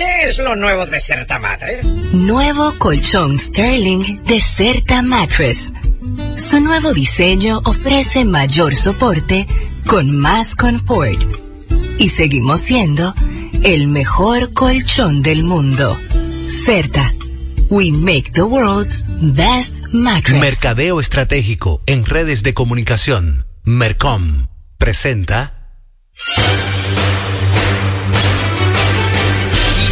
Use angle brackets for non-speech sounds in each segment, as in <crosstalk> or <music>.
¿Qué es lo nuevo de Certa Mattress? Nuevo colchón Sterling de Certa Mattress. Su nuevo diseño ofrece mayor soporte con más confort. Y seguimos siendo el mejor colchón del mundo. Certa. We make the world's best mattress. Mercadeo estratégico en redes de comunicación. Mercom presenta.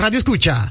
Radio Escucha.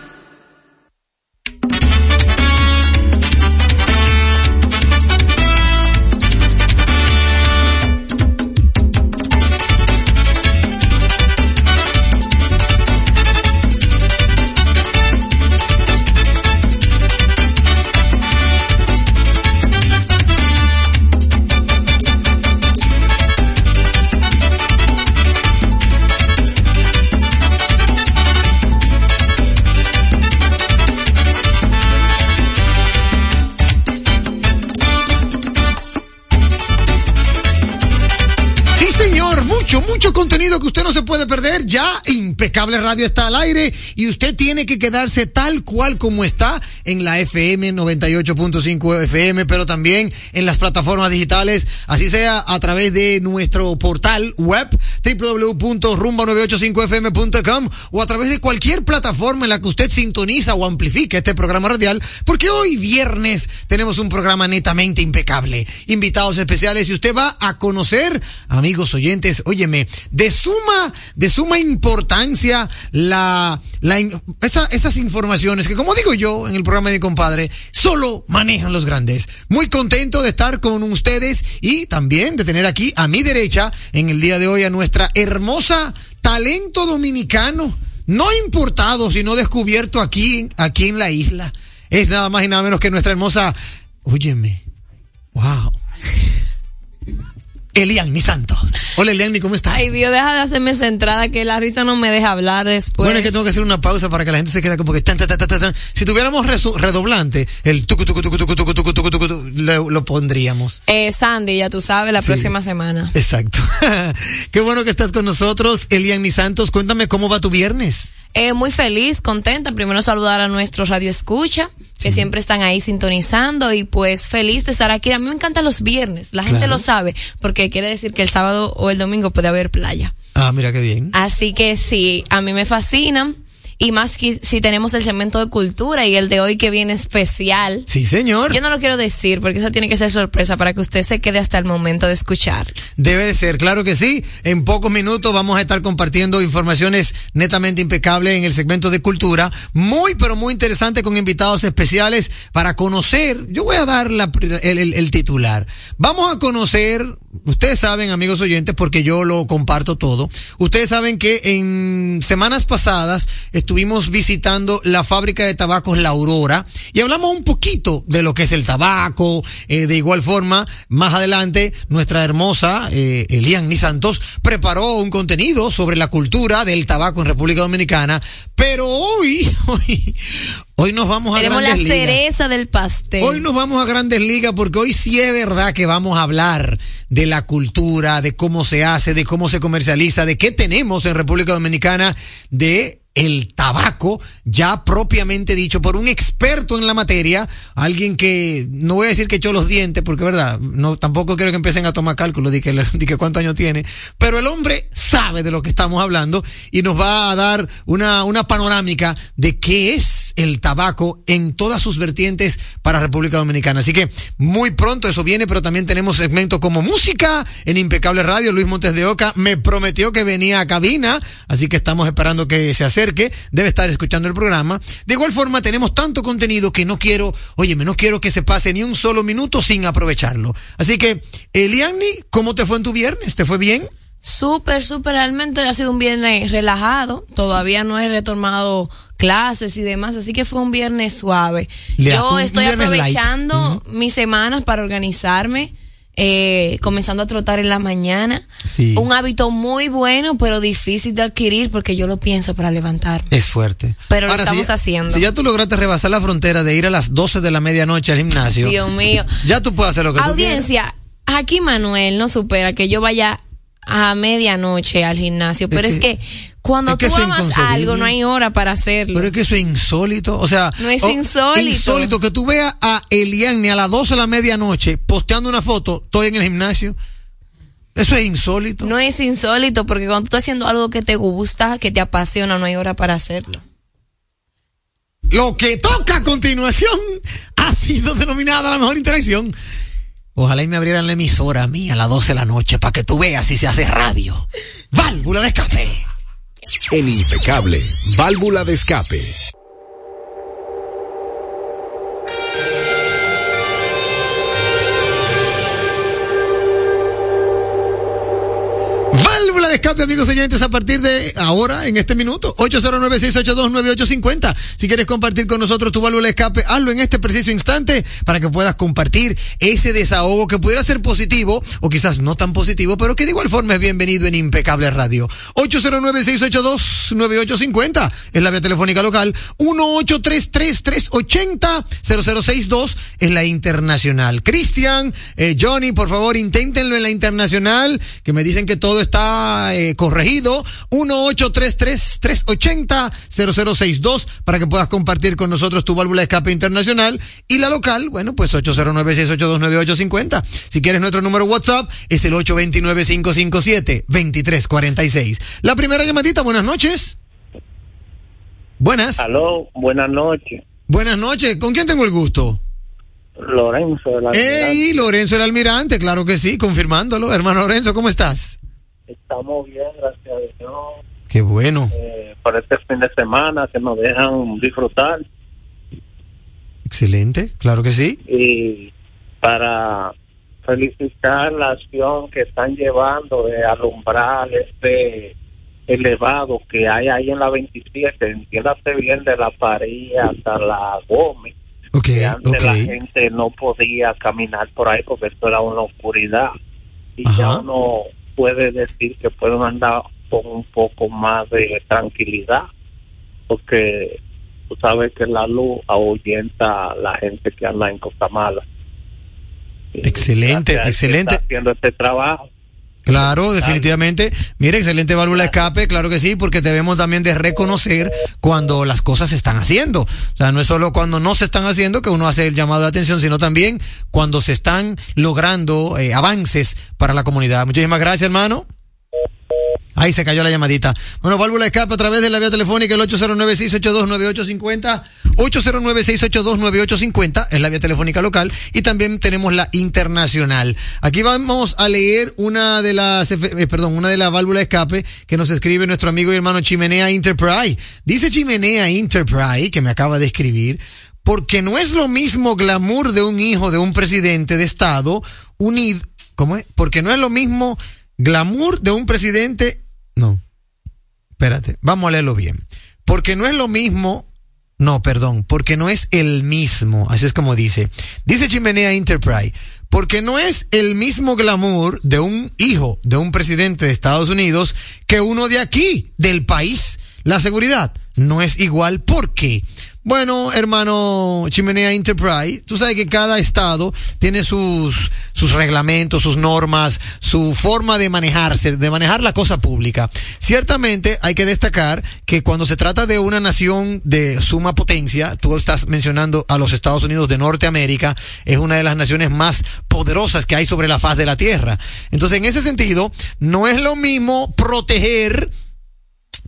Ya Impecable Radio está al aire y usted tiene que quedarse tal cual como está en la FM 98.5 FM, pero también en las plataformas digitales, así sea a través de nuestro portal web www.rumba985fm.com o a través de cualquier plataforma en la que usted sintoniza o amplifique este programa radial, porque hoy viernes tenemos un programa netamente impecable. Invitados especiales y usted va a conocer, amigos oyentes, óyeme, de suma, de suma importancia la, la, esa, esas informaciones que, como digo yo en el programa de compadre, solo manejan los grandes. Muy contento de estar con ustedes y también de tener aquí a mi derecha en el día de hoy a nuestra hermosa talento dominicano, no importado, sino descubierto aquí, aquí en la isla. Es nada más y nada menos que nuestra hermosa, óyeme, wow. Eliani Santos. Hola Eliani, ¿cómo estás? Ay, Dios, deja de hacerme esa entrada que la risa no me deja hablar después. Bueno, es que tengo que hacer una pausa para que la gente se quede como que tan, tan, tan, tan, tan. Si tuviéramos redoblante, el tucu, tucu, tucu, tucu, tucu, tucu, tucu, tucu, tucu, lo, lo pondríamos. Eh, Sandy, ya tú sabes, la Sí. próxima semana. Exacto. <laughs> Qué bueno que estás con nosotros, Eliani Santos. Cuéntame cómo va tu viernes. Eh, muy feliz, contenta. Primero saludar a nuestro radio escucha, que siempre están ahí sintonizando y pues feliz de estar aquí. A mí me encantan los viernes, la gente lo sabe, porque quiere decir que el sábado o el domingo puede haber playa. Ah, mira qué bien. Así que sí, a mí me fascinan. Y más que si tenemos el segmento de cultura y el de hoy que viene especial. Sí, señor. Yo no lo quiero decir porque eso tiene que ser sorpresa para que usted se quede hasta el momento de escuchar. Debe de ser, claro que sí. En pocos minutos vamos a estar compartiendo informaciones netamente impecables en el segmento de cultura. Muy, pero muy interesante con invitados especiales para conocer. Yo voy a dar la- el, el- el titular. Vamos a conocer, ustedes saben, amigos oyentes, porque yo lo comparto todo. Ustedes saben que en semanas pasadas estuvimos visitando la fábrica de tabacos La Aurora y hablamos un poquito de lo que es el tabaco. Eh, de igual forma, más adelante, nuestra hermosa eh, Elian Santos preparó un contenido sobre la cultura del tabaco en República Dominicana. Pero hoy, <laughs> hoy, hoy nos vamos a Tenemos la grandes ligas. cereza del pastel. Hoy nos vamos a grandes ligas porque hoy sí es verdad que vamos a hablar de la cultura, de cómo se hace, de cómo se comercializa, de qué tenemos en República Dominicana, de el tabaco, ya propiamente dicho por un experto en la materia, alguien que no voy a decir que echó los dientes, porque verdad, no tampoco quiero que empiecen a tomar cálculo de que, de que cuántos años tiene, pero el hombre sabe de lo que estamos hablando y nos va a dar una, una panorámica de qué es el tabaco en todas sus vertientes para República Dominicana. Así que muy pronto eso viene, pero también tenemos segmentos como música en Impecable Radio. Luis Montes de Oca me prometió que venía a cabina, así que estamos esperando que se acerque. Debe estar escuchando el programa. De igual forma, tenemos tanto contenido que no quiero, óyeme, no quiero que se pase ni un solo minuto sin aprovecharlo. Así que, Eliani, ¿cómo te fue en tu viernes? ¿Te fue bien? Súper, súper, realmente ha sido un viernes relajado. Todavía no he retomado clases y demás, así que fue un viernes suave. Le- Yo estoy viernes light. aprovechando mis semanas para organizarme. Eh, comenzando a trotar en la mañana. Sí. Un hábito muy bueno, pero difícil de adquirir porque yo lo pienso para levantarme. Es fuerte. Pero lo si estamos ya- haciendo. Si ya tú lograste rebasar la frontera de ir a las 12 de la medianoche al gimnasio, Dios mío. ya tú puedes hacer lo que tú quieras. Audiencia, aquí Manuel no supera que yo vaya a medianoche al gimnasio, pero es, que- que, cuando es que tú amas algo no hay hora para hacerlo. Pero es que eso es insólito. O sea, No es insólito. Insólito que tú veas a Eliane a las 12 de la medianoche posteando una foto, estoy en el gimnasio. Eso es insólito. No es insólito porque cuando tú estás haciendo algo que te gusta, que te apasiona, no hay hora para hacerlo. Lo que toca a continuación ha sido denominada la mejor interacción. Ojalá y me abrieran la emisora a mí a las 12 de la noche para que tú veas si se hace radio. Válvula de escape. En Impecable, válvula de escape. De escape, amigos oyentes, a partir de ahora, en este minuto, 809-682-9850. Si quieres compartir con nosotros tu válvula de escape, hazlo en este preciso instante para que puedas compartir ese desahogo que pudiera ser positivo o quizás no tan positivo, pero que de igual forma es bienvenido en Impecable Radio. 809-682-9850 es la vía telefónica local. 1833-380-0062 es la internacional. Cristian, eh, Johnny, por favor, inténtenlo en la internacional, que me dicen que todo está está eh, corregido. 1833-380-0062 para que puedas compartir con nosotros tu válvula de escape internacional. Y la local, bueno, pues 809-682-9850. Si quieres nuestro número WhatsApp, es el 829-557-2346. La primera llamadita, buenas noches. Buenas. Aló, buenas noches. Buenas noches. ¿Con quién tengo el gusto? Lorenzo de la Ey, Lorenzo el almirante, claro que sí, confirmándolo. Hermano Lorenzo, ¿cómo estás? Estamos bien, gracias a Dios. Qué bueno. Eh, por este fin de semana que nos dejan disfrutar Excelente, claro que sí. y para felicitar la acción que están llevando de alumbrar este elevado que hay ahí en la 27, entiéndase bien de la París hasta la Gómez. Ok, que antes la gente no podía caminar por ahí porque esto era una oscuridad y Ajá. ya uno puede decir que pueden andar con un poco más de tranquilidad porque tú sabes que la luz ahuyenta a la gente que anda en cosas malas. Y Excelente, excelente. haciendo este trabajo. Claro, definitivamente. Mira, excelente válvula de escape, claro que sí, porque debemos también de reconocer cuando las cosas se están haciendo. O sea, no es solo cuando no se están haciendo que uno hace el llamado de atención, sino también cuando se están logrando eh, avances para la comunidad. Muchísimas gracias, hermano. Ahí se cayó la llamadita. Bueno, válvula escape a través de la vía telefónica el 809-682-9850. 809-682-9850 es la vía telefónica local y también tenemos la internacional. Aquí vamos a leer una de las, eh, perdón, una de las válvulas escape que nos escribe nuestro amigo y hermano Chimenea Enterprise. Dice Chimenea Enterprise, que me acaba de escribir, porque no es lo mismo glamour de un hijo de un presidente de Estado unido, ¿cómo es? Porque no es lo mismo glamour de un presidente, no, espérate, vamos a leerlo bien. Porque no es lo mismo, no, perdón, porque no es el mismo, así es como dice. Dice Chimenea Enterprise, porque no es el mismo glamour de un hijo de un presidente de Estados Unidos que uno de aquí, del país. La seguridad no es igual. ¿Por qué? Bueno, hermano Chimenea Enterprise, tú sabes que cada estado tiene sus, sus reglamentos, sus normas, su forma de manejarse, de manejar la cosa pública. Ciertamente hay que destacar que cuando se trata de una nación de suma potencia, tú estás mencionando a los Estados Unidos de Norteamérica, es una de las naciones más poderosas que hay sobre la faz de la tierra. Entonces, en ese sentido, no es lo mismo proteger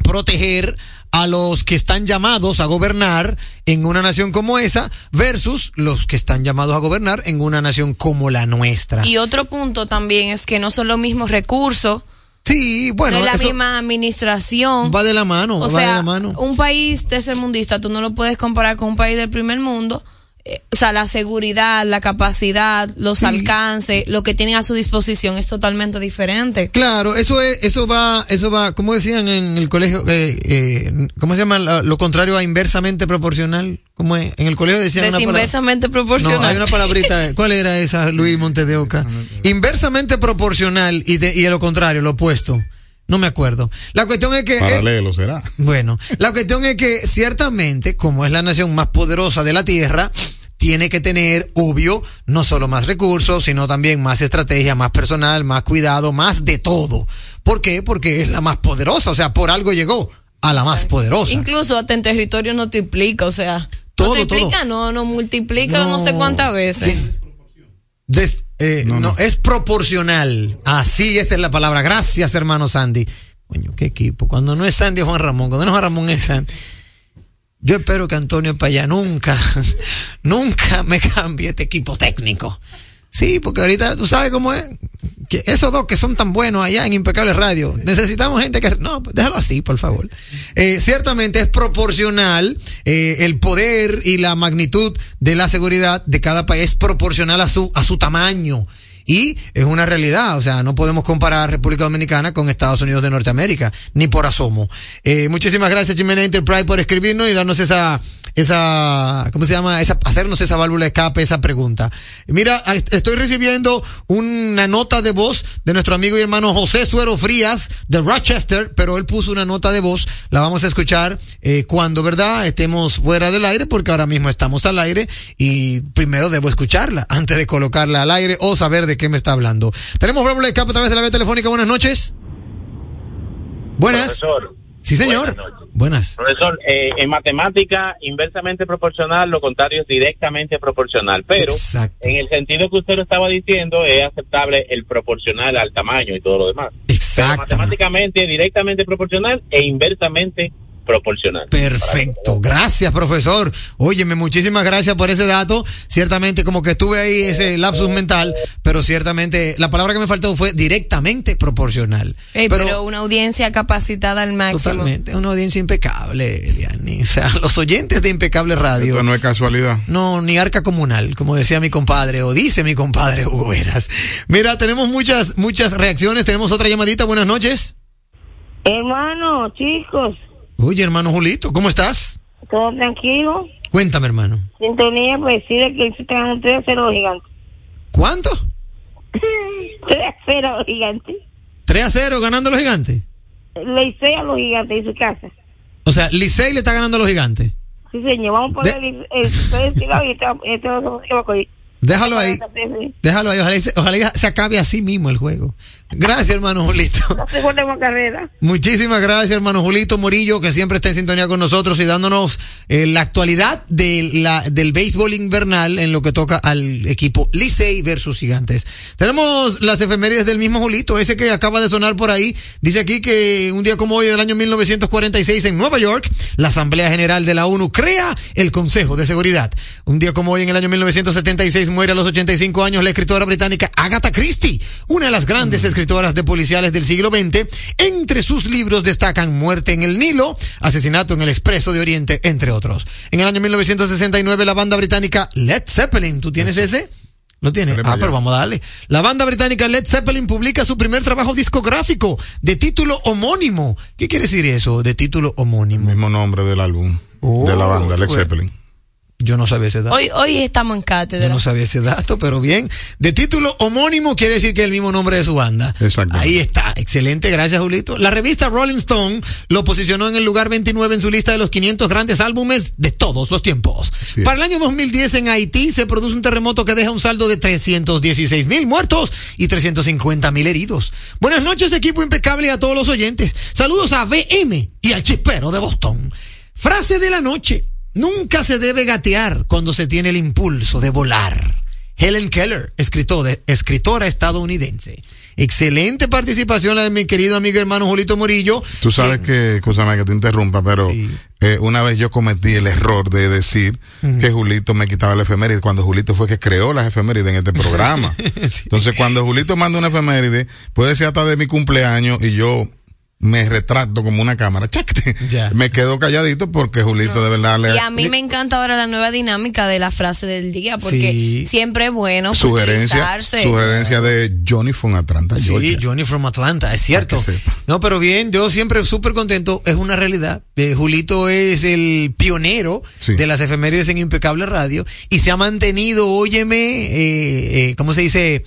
proteger a los que están llamados a gobernar en una nación como esa versus los que están llamados a gobernar en una nación como la nuestra. Y otro punto también es que no son los mismos recursos. Sí, bueno, no es la eso misma administración. va de la mano, o va sea, de la mano. un país tercermundista tú no lo puedes comparar con un país del primer mundo. Eh, o sea, la seguridad, la capacidad, los Sí. alcances, lo que tienen a su disposición es totalmente diferente. Claro, eso es, eso va, eso va, como decían en el colegio, eh, eh, ¿cómo se llama lo, contrario a inversamente proporcional? ¿Cómo es? En el colegio decían una palabra- Desinversamente No, proporcional. hay una palabrita. <laughs> ¿Cuál era esa, Luis Montes de Oca? Inversamente proporcional y, de, y de lo contrario, lo opuesto. No me acuerdo. La cuestión es que. es- Paralelo será. bueno, la cuestión es que ciertamente, como es la nación más poderosa de la Tierra, tiene que tener, obvio, no solo más recursos, sino también más estrategia, más personal, más cuidado, más de todo. ¿Por qué? Porque es la más poderosa, o sea, por algo llegó a la más poderosa. Incluso hasta en territorio no triplica, o sea. Todo, no triplica, no, no multiplica no, sé cuántas veces. Des- eh, no, es proporcional. Así esa es la palabra. Gracias, hermano Sandy. Coño, qué equipo. Cuando no es Sandy es Juan Ramón. Cuando no es Juan Ramón es Sandy. Yo espero que Antonio Payá nunca, <laughs> nunca me cambie este equipo técnico. Sí, porque ahorita tú sabes cómo es. Que esos dos que son tan buenos allá en Impecable Radio, necesitamos gente que. No, déjalo así, por favor. Eh, ciertamente es proporcional eh, el poder y la magnitud de la seguridad de cada país, es proporcional a su, a su tamaño. Y es una realidad, o sea, no podemos comparar República Dominicana con Estados Unidos de Norteamérica, ni por asomo. Eh, muchísimas gracias, Chimena Enterprise, por escribirnos y darnos esa, esa, ¿cómo se llama? Esa, hacernos esa válvula de escape, esa pregunta. Mira, est- estoy recibiendo una nota de voz de nuestro amigo y hermano José Suero Frías de Rochester, pero él puso una nota de voz, la vamos a escuchar eh, cuando, ¿verdad? Estemos fuera del aire, porque ahora mismo estamos al aire y primero debo escucharla antes de colocarla al aire o saber de qué me está hablando. Tenemos de escape a través de la vía telefónica. Buenas noches. Buenas. Profesor. Sí, señor. Buenas. Profesor, eh, en matemática inversamente proporcional, lo contrario es directamente proporcional, pero Exacto. en el sentido que usted lo estaba diciendo, es aceptable el proporcional al tamaño y todo lo demás. Exacto. matemáticamente directamente proporcional e inversamente proporcional. Perfecto, gracias profesor. Óyeme, muchísimas gracias por ese dato. Ciertamente como que estuve ahí ese lapsus mental, pero ciertamente la palabra que me faltó fue directamente proporcional. Ey, pero, una audiencia capacitada al máximo. Totalmente, una audiencia impecable, Eliani. O sea, los oyentes de Impecable Radio. Esto no es casualidad. No, ni arca comunal, como decía mi compadre, o dice mi compadre Hugo Veras. Mira, tenemos muchas, muchas reacciones. Tenemos otra llamadita. Buenas noches. Hermano, chicos, Oye, hermano Julito, ¿cómo estás? todo tranquilo. Cuéntame, hermano. Sintonía para decirle que se están 3 a 0 los gigantes. ¿Cuánto? 3 a 0 los gigantes. 3 a 0 ganando los gigantes. Le hice a los gigantes en su casa. O sea, Licey le está ganando a los gigantes. Sí, señor, vamos a poner el, el, este este. Déjalo ahí. Déjalo ahí. Ojalá, ojalá se acabe así mismo el juego. Gracias, hermano Julito. <laughs> No se guarde más carrera. Muchísimas gracias, hermano Julito Morillo, que siempre está en sintonía con nosotros y dándonos eh, la actualidad de la, del béisbol invernal en lo que toca al equipo Licey versus Gigantes. Tenemos las efemérides del mismo Julito, ese que acaba de sonar por ahí. Dice aquí que un día como hoy del año 1946 en Nueva York, la Asamblea General de la ONU crea el Consejo de Seguridad. Un día como hoy en el año 1976 muere a los 85 años la escritora británica Agatha Christie, una de las grandes escritoras de policiales del siglo XX. Entre sus libros destacan Muerte en el Nilo, Asesinato en el Expreso de Oriente, entre otros. En el año 1969 la banda británica Led Zeppelin, ¿tú tienes ese? ¿Lo tienes? Ah, pero vamos a darle. La banda británica Led Zeppelin publica su primer trabajo discográfico de título homónimo. ¿Qué quiere decir eso de título homónimo? Mismo nombre del álbum de la banda, Led. Zeppelin. Yo no sabía ese dato. Hoy, hoy estamos en cátedra. Yo no sabía ese dato, pero bien. De título homónimo quiere decir que es el mismo nombre de su banda. Exacto. Ahí está. Excelente, gracias Julito. La revista Rolling Stone lo posicionó en el lugar 29 en su lista de los 500 grandes álbumes de todos los tiempos. Sí. Para el año 2010 en Haití se produce un terremoto que deja un saldo de 316 mil muertos y 350 mil heridos. Buenas noches equipo impecable y a todos los oyentes. Saludos a BM y al chispero de Boston. Frase de la noche. Nunca se debe gatear cuando se tiene el impulso de volar. Helen Keller, escritora, escritora estadounidense. Excelente participación la de mi querido amigo hermano Julito Morillo. Tú sabes que, escúchame que te interrumpa, pero eh, una vez yo cometí el error de decir que Julito me quitaba la efeméride cuando Julito fue que creó las efemérides en este programa. <laughs> Entonces, cuando Julito manda una efeméride, puede ser hasta de mi cumpleaños y yo me retracto como una cámara. ¡Chácate! Me quedo calladito porque Julito de verdad le Y a mí me encanta ahora la nueva dinámica de la frase del día, porque Sí. siempre es bueno sugerencia, sugerencia de Johnny from Atlanta, Sí, Georgia. Johnny from Atlanta, es cierto. No, pero bien, yo siempre súper contento, es una realidad. Eh, Julito es el pionero de las efemérides en Impecable Radio y se ha mantenido, óyeme, eh, eh, ¿cómo se dice?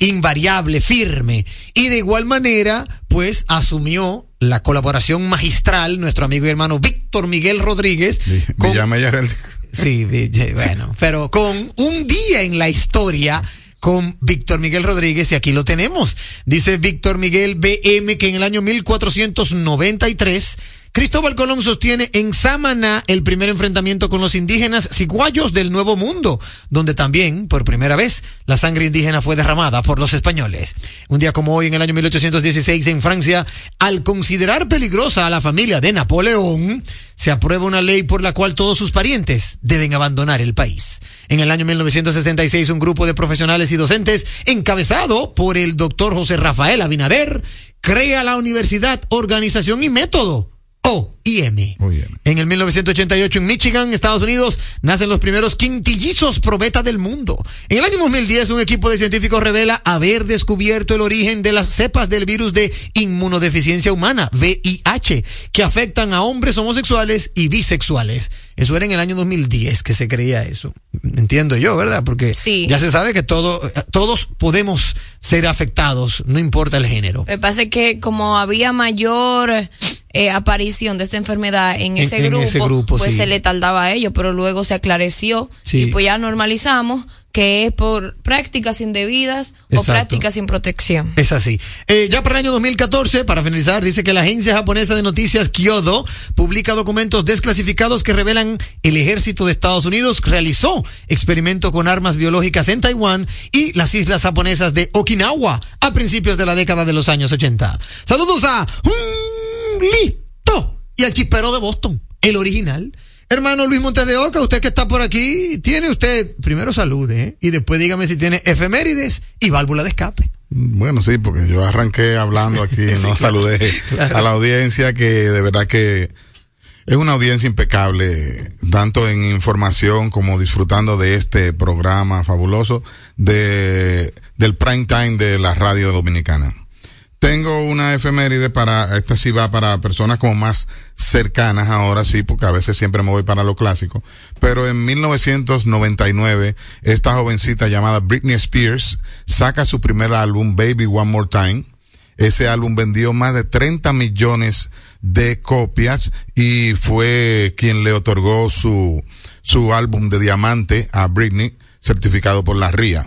Invariable, firme. Y de igual manera, pues asumió la colaboración magistral, nuestro amigo y hermano Víctor Miguel Rodríguez. con- Sí, bueno, pero con un día en la historia con Víctor Miguel Rodríguez y aquí lo tenemos. Dice Víctor Miguel BM que en el año 1493 Cristóbal Colón sostiene en Samaná el primer enfrentamiento con los indígenas ciguayos del Nuevo Mundo, donde también, por primera vez, la sangre indígena fue derramada por los españoles. Un día como hoy, en el año 1816, en Francia, al considerar peligrosa a la familia de Napoleón, se aprueba una ley por la cual todos sus parientes deben abandonar el país. En el año 1966, un grupo de profesionales y docentes, encabezado por el doctor José Rafael Abinader, crea la Universidad Organización y Método, Oh. OIM. En el 1988 en Michigan, Estados Unidos, nacen los primeros quintillizos probeta del mundo. En el año 2010 un equipo de científicos revela haber descubierto el origen de las cepas del virus de inmunodeficiencia humana, VIH, que afectan a hombres homosexuales y bisexuales. Eso era en el año 2010 que se creía eso. Entiendo yo, ¿verdad? Porque ya se sabe que todo, todos podemos ser afectados, no importa el género. Pasa es que como había mayor eh, aparición de esta enfermedad en ese, en grupo, ese grupo, pues sí. se le tardaba a ello, pero luego se aclareció Sí. y pues ya normalizamos que es por prácticas indebidas o prácticas sin protección. Es así. Eh, ya para el año 2014, para finalizar, dice que la agencia japonesa de noticias Kyodo publica documentos desclasificados que revelan el ejército de Estados Unidos realizó experimento con armas biológicas en Taiwán y las islas japonesas de Okinawa a principios de la década de los años 80. Saludos a Listo y al chispero de Boston, el original. Hermano Luis Montes de Oca, usted que está por aquí, tiene usted, primero salude, ¿eh? y después dígame si tiene efemérides y válvula de escape. Bueno, sí, porque yo arranqué hablando aquí, <laughs> no saludé a la audiencia que de verdad que es una audiencia impecable, tanto en información como disfrutando de este programa fabuloso de, del prime time de la radio dominicana. Tengo una efeméride para, esta sí va para personas como más cercanas ahora sí, porque a veces siempre me voy para lo clásico. Pero en 1999, esta jovencita llamada Britney Spears saca su primer álbum, Baby One More Time. Ese álbum vendió más de 30 millones de copias y fue quien le otorgó su, su álbum de diamante a Britney, certificado por la RIA.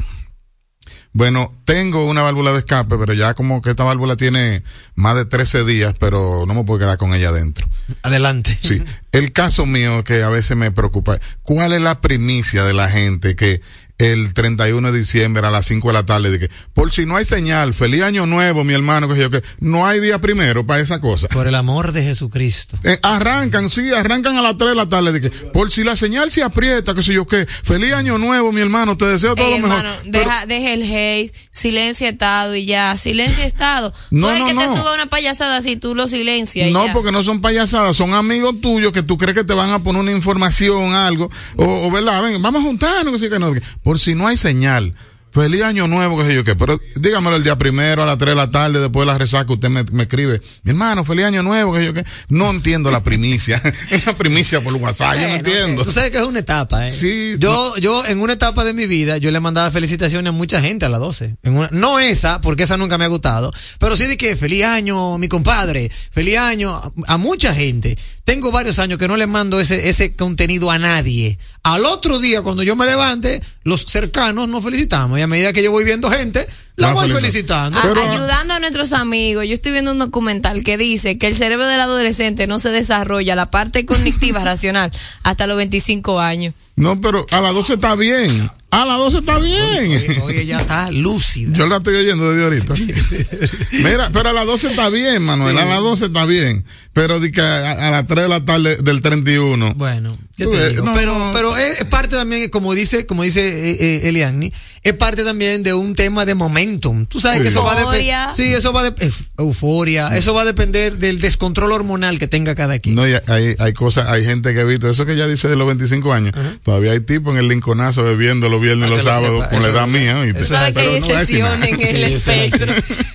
Bueno, tengo una válvula de escape, pero ya como que esta válvula tiene más de 13 días, pero no me puedo quedar con ella adentro. Adelante. Sí. <laughs> El caso mío que a veces me preocupa, ¿cuál es la primicia de la gente que el 31 de diciembre a las 5 de la tarde de que por si no hay señal, feliz año nuevo, mi hermano, que yo que no hay día primero para esa cosa? Por el amor de Jesucristo. Eh, arrancan, sí, arrancan a las 3 de la tarde de que por si la señal se aprieta, que sé yo qué, feliz año nuevo, mi hermano, te deseo todo Ey, lo mejor. hermano, deja, deja el hate, silencio estado y ya, silencio estado. No, el no, que no. te suba una payasada así, tú lo silencias. y No, ya. porque no son payasadas, son amigos tuyos que tú crees que te van a poner una información, algo, o, o verdad, ven, vamos a juntarnos, que sí, que no, que- por si no hay señal. Feliz año nuevo, que sé yo qué, pero dígamelo el día primero a las 3 de la tarde, después de la resaca, usted me, me escribe, mi hermano, feliz año nuevo, que sé yo qué. No entiendo la primicia, <laughs> es la primicia por WhatsApp, yo no entiendo. Tú sabes que es una etapa, ¿eh? Sí. Yo, yo, en una etapa de mi vida, yo le mandaba felicitaciones a mucha gente a las 12. En una, no esa, porque esa nunca me ha gustado, pero sí de que feliz año, mi compadre, feliz año a, a mucha gente. Tengo varios años que no le mando ese, ese contenido a nadie. Al otro día, cuando yo me levante, los cercanos nos felicitamos. Y a medida que yo voy viendo gente, la voy felicitando. felicitando. A- ayudando a nuestros amigos, yo estoy viendo un documental que dice que el cerebro del adolescente no se desarrolla, la parte cognitiva <laughs> racional, hasta los 25 años. No, pero a las 12 está bien. A las 12 está bien. Oye, oye, ella está lúcida. Yo la estoy oyendo desde ahorita. <laughs> Mira, pero a las 12 está bien, Manuel. A las 12 está bien. Pero di que a, a las 3 de la tarde del 31. Bueno, no, pero, no. pero es, es parte también, como dice, como dice eh, eh, Eliani, es parte también de un tema de momentum. Tú sabes Sí. que eso va a Euforia. depender. Sí, eso va de euforia. Eso va a depender del descontrol hormonal que tenga cada quien. No, y hay, hay cosas, hay gente que ha visto, eso que ya dice de los 25 años, todavía hay tipos en el linconazo bebiendo los viernes y los sábados con la edad mía, no a excepción en el Sí, espectro.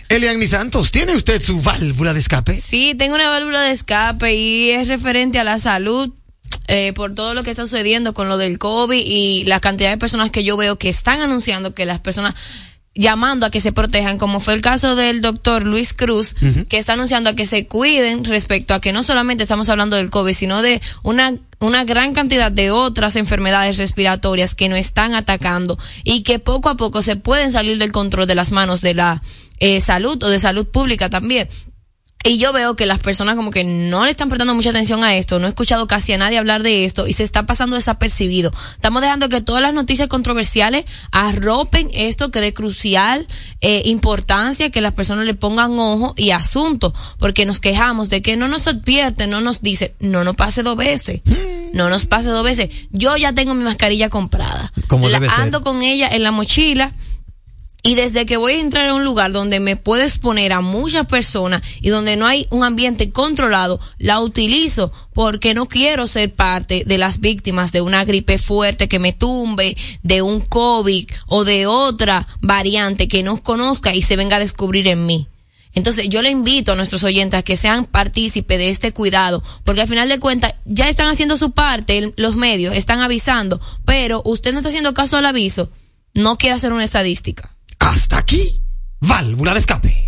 Eliani Santos, ¿tiene usted su válvula de escape? Sí, tengo una válvula de escape y es referente a la salud. Eh, por todo lo que está sucediendo con lo del COVID y la cantidad de personas que yo veo que están anunciando que las personas llamando a que se protejan, como fue el caso del doctor Luis Cruz, que está anunciando a que se cuiden respecto a que no solamente estamos hablando del COVID, sino de una, una gran cantidad de otras enfermedades respiratorias que nos están atacando y que poco a poco se pueden salir del control de las manos de la eh, salud o de salud pública también. Y yo veo que las personas como que no le están prestando mucha atención a esto, no he escuchado casi a nadie hablar de esto y se está pasando desapercibido. Estamos dejando que todas las noticias controversiales arropen esto que de crucial eh, importancia, que las personas le pongan ojo y asunto, porque nos quejamos de que no nos advierten, no nos dice, no nos pase dos veces, no nos pase dos veces. Yo ya tengo mi mascarilla comprada, Como ser. ando con ella en la mochila. Y desde que voy a entrar a un lugar donde me puedo exponer a muchas personas y donde no hay un ambiente controlado, la utilizo porque no quiero ser parte de las víctimas de una gripe fuerte que me tumbe, de un COVID o de otra variante que no conozca y se venga a descubrir en mí. Entonces yo le invito a nuestros oyentes a que sean partícipes de este cuidado, porque al final de cuentas ya están haciendo su parte, los medios están avisando, pero usted no está haciendo caso al aviso, no quiere hacer una estadística. Hasta aquí, válvula de escape.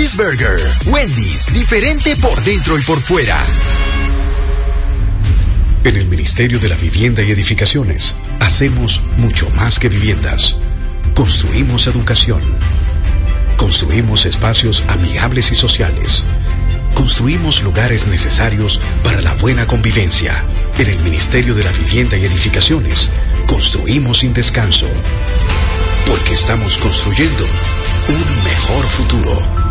Wendy's, diferente por dentro y por fuera. En el Ministerio de la Vivienda y Edificaciones hacemos mucho más que viviendas. Construimos educación. Construimos espacios amigables y sociales. Construimos lugares necesarios para la buena convivencia. En el Ministerio de la Vivienda y Edificaciones construimos sin descanso. Porque estamos construyendo un mejor futuro.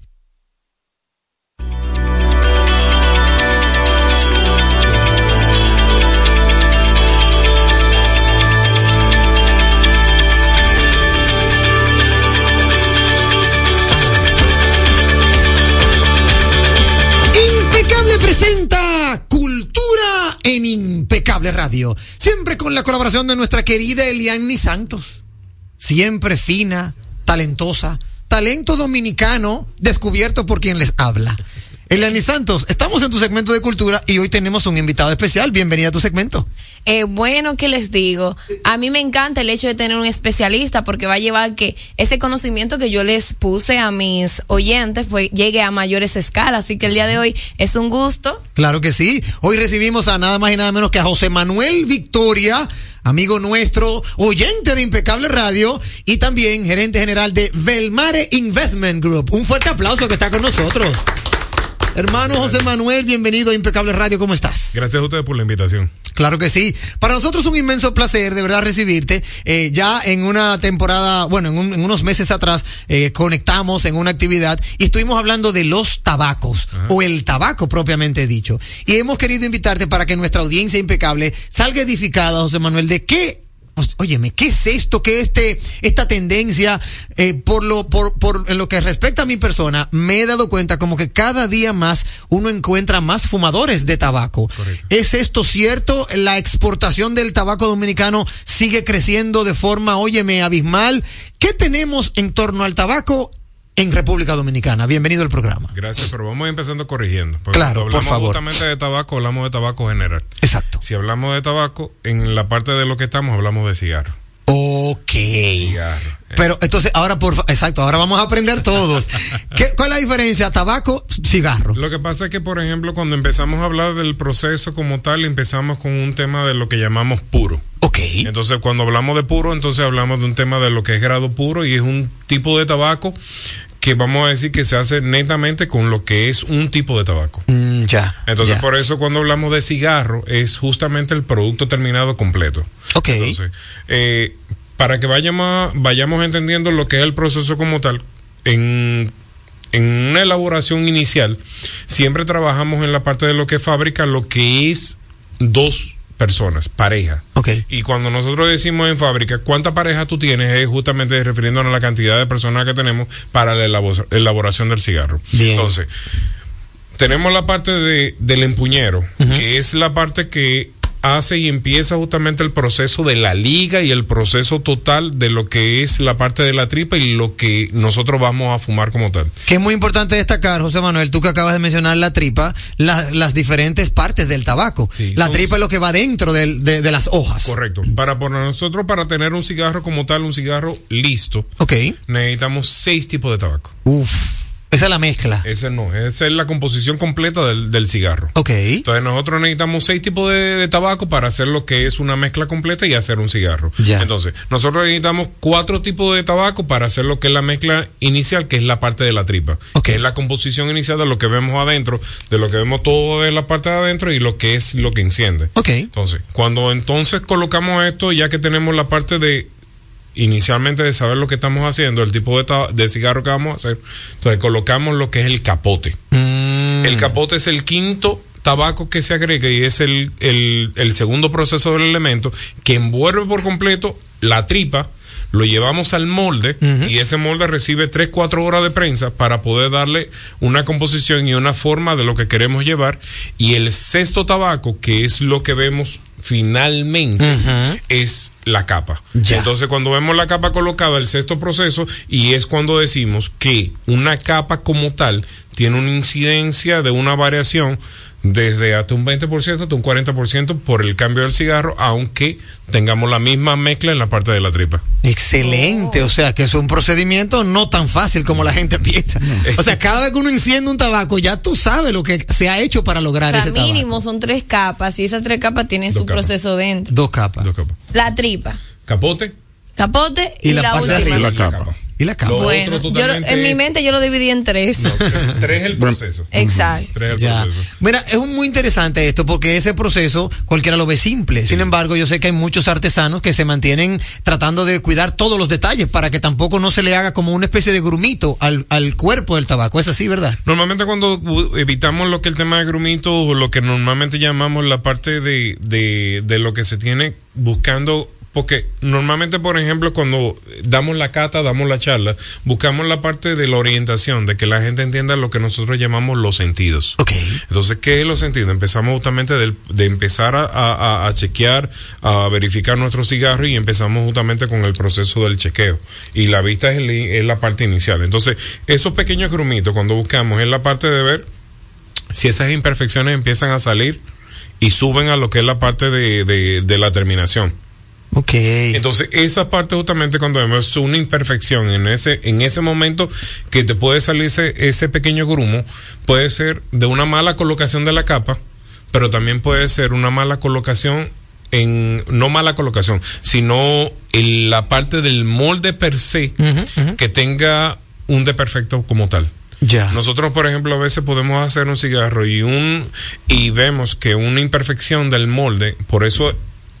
Siempre con la colaboración de nuestra querida Eliani Santos. Siempre fina, talentosa, talento dominicano descubierto por quien les habla. Eliani Santos, estamos en tu segmento de cultura y hoy tenemos un invitado especial. Bienvenida a tu segmento. Eh, bueno, ¿qué les digo? A mí me encanta el hecho de tener un especialista porque va a llevar que ese conocimiento que yo les puse a mis oyentes pues llegue a mayores escalas. Así que el día de hoy es un gusto. Claro que sí. Hoy recibimos a nada más y nada menos que a José Manuel Victoria, amigo nuestro, oyente de Impecable Radio y también gerente general de Velmare Investment Group. Un fuerte aplauso que está con nosotros. Hermano José Manuel, bienvenido a Impecable Radio, ¿cómo estás? Gracias a ustedes por la invitación. Claro que sí. Para nosotros es un inmenso placer de verdad recibirte. Eh, ya en una temporada, bueno, en, un- en unos meses atrás, eh, conectamos en una actividad y estuvimos hablando de los tabacos o el tabaco propiamente dicho. Y hemos querido invitarte para que nuestra audiencia impecable salga edificada, José Manuel, de qué pues, óyeme, ¿qué es esto? ¿Qué este, esta tendencia? Eh, por lo, por, por, en lo que respecta a mi persona, me he dado cuenta como que cada día más uno encuentra más fumadores de tabaco. ¿Es esto cierto? La exportación del tabaco dominicano sigue creciendo de forma, óyeme, abismal. ¿Qué tenemos en torno al tabaco en República Dominicana? Bienvenido al programa. Gracias, pero vamos empezando corrigiendo. Claro, por hablamos favor. justamente de tabaco, hablamos de tabaco general. Exacto. Si hablamos de tabaco, en la parte de lo que estamos, hablamos de cigarro. Ok. Pero entonces, ahora por exacto, ahora vamos a aprender todos. <laughs> ¿Qué, ¿Cuál es la diferencia? Tabaco, cigarro. Lo que pasa es que, por ejemplo, cuando empezamos a hablar del proceso como tal, empezamos con un tema de lo que llamamos puro. Ok. Entonces, cuando hablamos de puro, entonces hablamos de un tema de lo que es grado puro y es un tipo de tabaco que vamos a decir que se hace netamente con lo que es un tipo de tabaco. Mm, ya. Entonces, ya. por eso cuando hablamos de cigarro, es justamente el producto terminado completo. Ok. Entonces, eh, para que vayamos, vayamos entendiendo lo que es el proceso como tal, en, en una elaboración inicial, siempre trabajamos en la parte de lo que es fábrica, lo que es dos personas, pareja. Y cuando nosotros decimos en fábrica, ¿cuánta pareja tú tienes? Es justamente refiriéndonos a la cantidad de personas que tenemos para la elabo- elaboración del cigarro. Bien. Entonces, tenemos la parte de, del empuñero, que es la parte que hace y empieza justamente el proceso de la liga y el proceso total de lo que es la parte de la tripa y lo que nosotros vamos a fumar como tal. Que es muy importante destacar, José Manuel, tú que acabas de mencionar la tripa, la- las diferentes partes del tabaco. la son- tripa es lo que va dentro de, de las hojas. Correcto. Para por nosotros, para tener un cigarro como tal, un cigarro listo, Ok. necesitamos seis tipos de tabaco. Uf. Esa es la mezcla. Ese no, esa es la composición completa del, del cigarro. Ok. Entonces nosotros necesitamos seis tipos de, de tabaco para hacer lo que es una mezcla completa y hacer un cigarro. Ya. Entonces, nosotros necesitamos cuatro tipos de tabaco para hacer lo que es la mezcla inicial, que es la parte de la tripa. Que es la composición inicial de lo que vemos adentro, de lo que vemos todo de la parte de adentro y lo que es lo que enciende. Ok. Entonces, cuando entonces colocamos esto, ya que tenemos la parte de inicialmente de saber lo que estamos haciendo, el tipo de, de cigarro que vamos a hacer, entonces colocamos lo que es el capote. Mm. El capote es el quinto tabaco que se agrega y es el, el, el segundo proceso del elemento que envuelve por completo la tripa, lo llevamos al molde y ese molde recibe 3, 4 horas de prensa para poder darle una composición y una forma de lo que queremos llevar. Y el sexto tabaco, que es lo que vemos finalmente, es la capa. Entonces cuando vemos la capa colocada, el sexto proceso, y es cuando decimos que una capa como tal tiene una incidencia de una variación desde hasta un 20% hasta un 40% por el cambio del cigarro, aunque tengamos la misma mezcla en la parte de la tripa. Excelente, o sea que es un procedimiento no tan fácil como la gente <laughs> piensa. O sea, cada vez que uno enciende un tabaco, ya tú sabes lo que se ha hecho para O lograr sea, ese tabaco. mínimo son tres capas y esas tres capas tienen su capas. proceso dentro. Dos capas. La tripa, Capote. capote y, Y la la, parte de última. arriba. Y la capa. Y la capa. Bueno, yo en mi mente yo lo dividí en tres. Tres es el <laughs> proceso. Exacto. Tres es el Ya. proceso. Mira, es un- muy interesante esto porque ese proceso cualquiera lo ve simple. Sin embargo, yo sé que hay muchos artesanos que se mantienen tratando de cuidar todos los detalles para que tampoco no se le haga como una especie de grumito al, al cuerpo del tabaco. Es así, ¿verdad? Normalmente cuando evitamos lo que el tema de grumitos o lo que normalmente llamamos la parte de, de, de lo que se tiene buscando, porque normalmente, por ejemplo, cuando damos la cata, damos la charla, buscamos la parte de la orientación, de que la gente entienda lo que nosotros llamamos los sentidos. Entonces, ¿qué es los sentidos? Empezamos justamente de, empezar a, a- a chequear, a verificar nuestro cigarro y empezamos justamente con el proceso del chequeo. Y la vista es, el- es la parte inicial. Entonces, esos pequeños grumitos, cuando buscamos, es la parte de ver si esas imperfecciones empiezan a salir y suben a lo que es la parte de, de- de la terminación. Ok. Entonces, esa parte justamente cuando vemos una imperfección en ese, en ese momento que te puede salir ese, ese pequeño grumo, puede ser de una mala colocación de la capa, pero también puede ser una mala colocación en, no mala colocación, sino en la parte del molde per se que tenga un desperfecto como tal. Ya. Nosotros, por ejemplo, a veces podemos hacer un cigarro y un y vemos que una imperfección del molde, por eso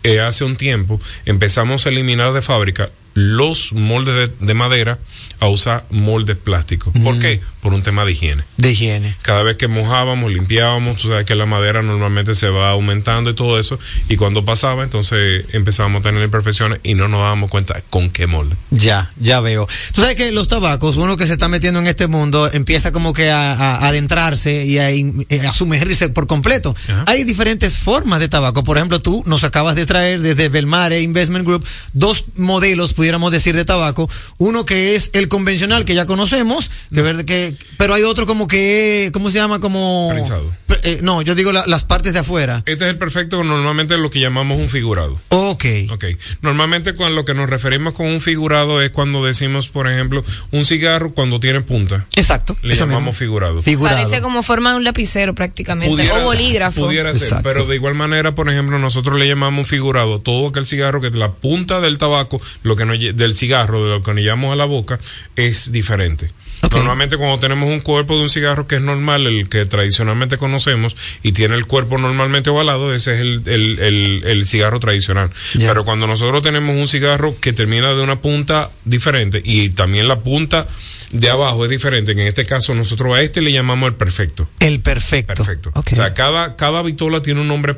eh, hace un tiempo empezamos a eliminar de fábrica los moldes de, de madera a usar moldes plásticos. ¿Por qué? Por un tema de higiene. De higiene. Cada vez que mojábamos, limpiábamos, tú sabes que la madera normalmente se va aumentando y todo eso, y cuando pasaba, entonces empezábamos a tener imperfecciones y no nos dábamos cuenta con qué molde. Ya, ya veo. Tú sabes que los tabacos, uno que se está metiendo en este mundo, empieza como que a, a adentrarse y a, in- eh, a sumergirse por completo. Hay diferentes formas de tabaco. Por ejemplo, tú nos acabas de traer desde Belmare Investment Group dos modelos, pudiéramos decir, de tabaco. Uno que es el convencional que ya conocemos, que, ver- que pero hay otro como que, ¿cómo se llama? Como... Prensado. Eh, no, yo digo la- las partes de afuera. Este es el perfecto, normalmente lo que llamamos un figurado. Ok. Ok. Normalmente con lo que nos referimos con un figurado es cuando decimos, por ejemplo, un cigarro cuando tiene punta. Exacto. Le llamamos mismo. figurado. Parece como forma de un lapicero prácticamente. o bolígrafo. Pudiera ser, Exacto. pero de igual manera, por ejemplo, nosotros le llamamos un figurado todo aquel cigarro que la punta del tabaco, lo que nos, del cigarro, de lo que nos llevamos a la boca, es diferente. Normalmente cuando tenemos un cuerpo de un cigarro que es normal, el que tradicionalmente conocemos, y tiene el cuerpo normalmente ovalado, ese es el, el- el- el cigarro tradicional. Pero cuando nosotros tenemos un cigarro que termina de una punta diferente y también la punta de abajo es diferente, que en este caso nosotros a este le llamamos el perfecto. El perfecto. Perfecto. O sea, cada, cada vitola tiene un nombre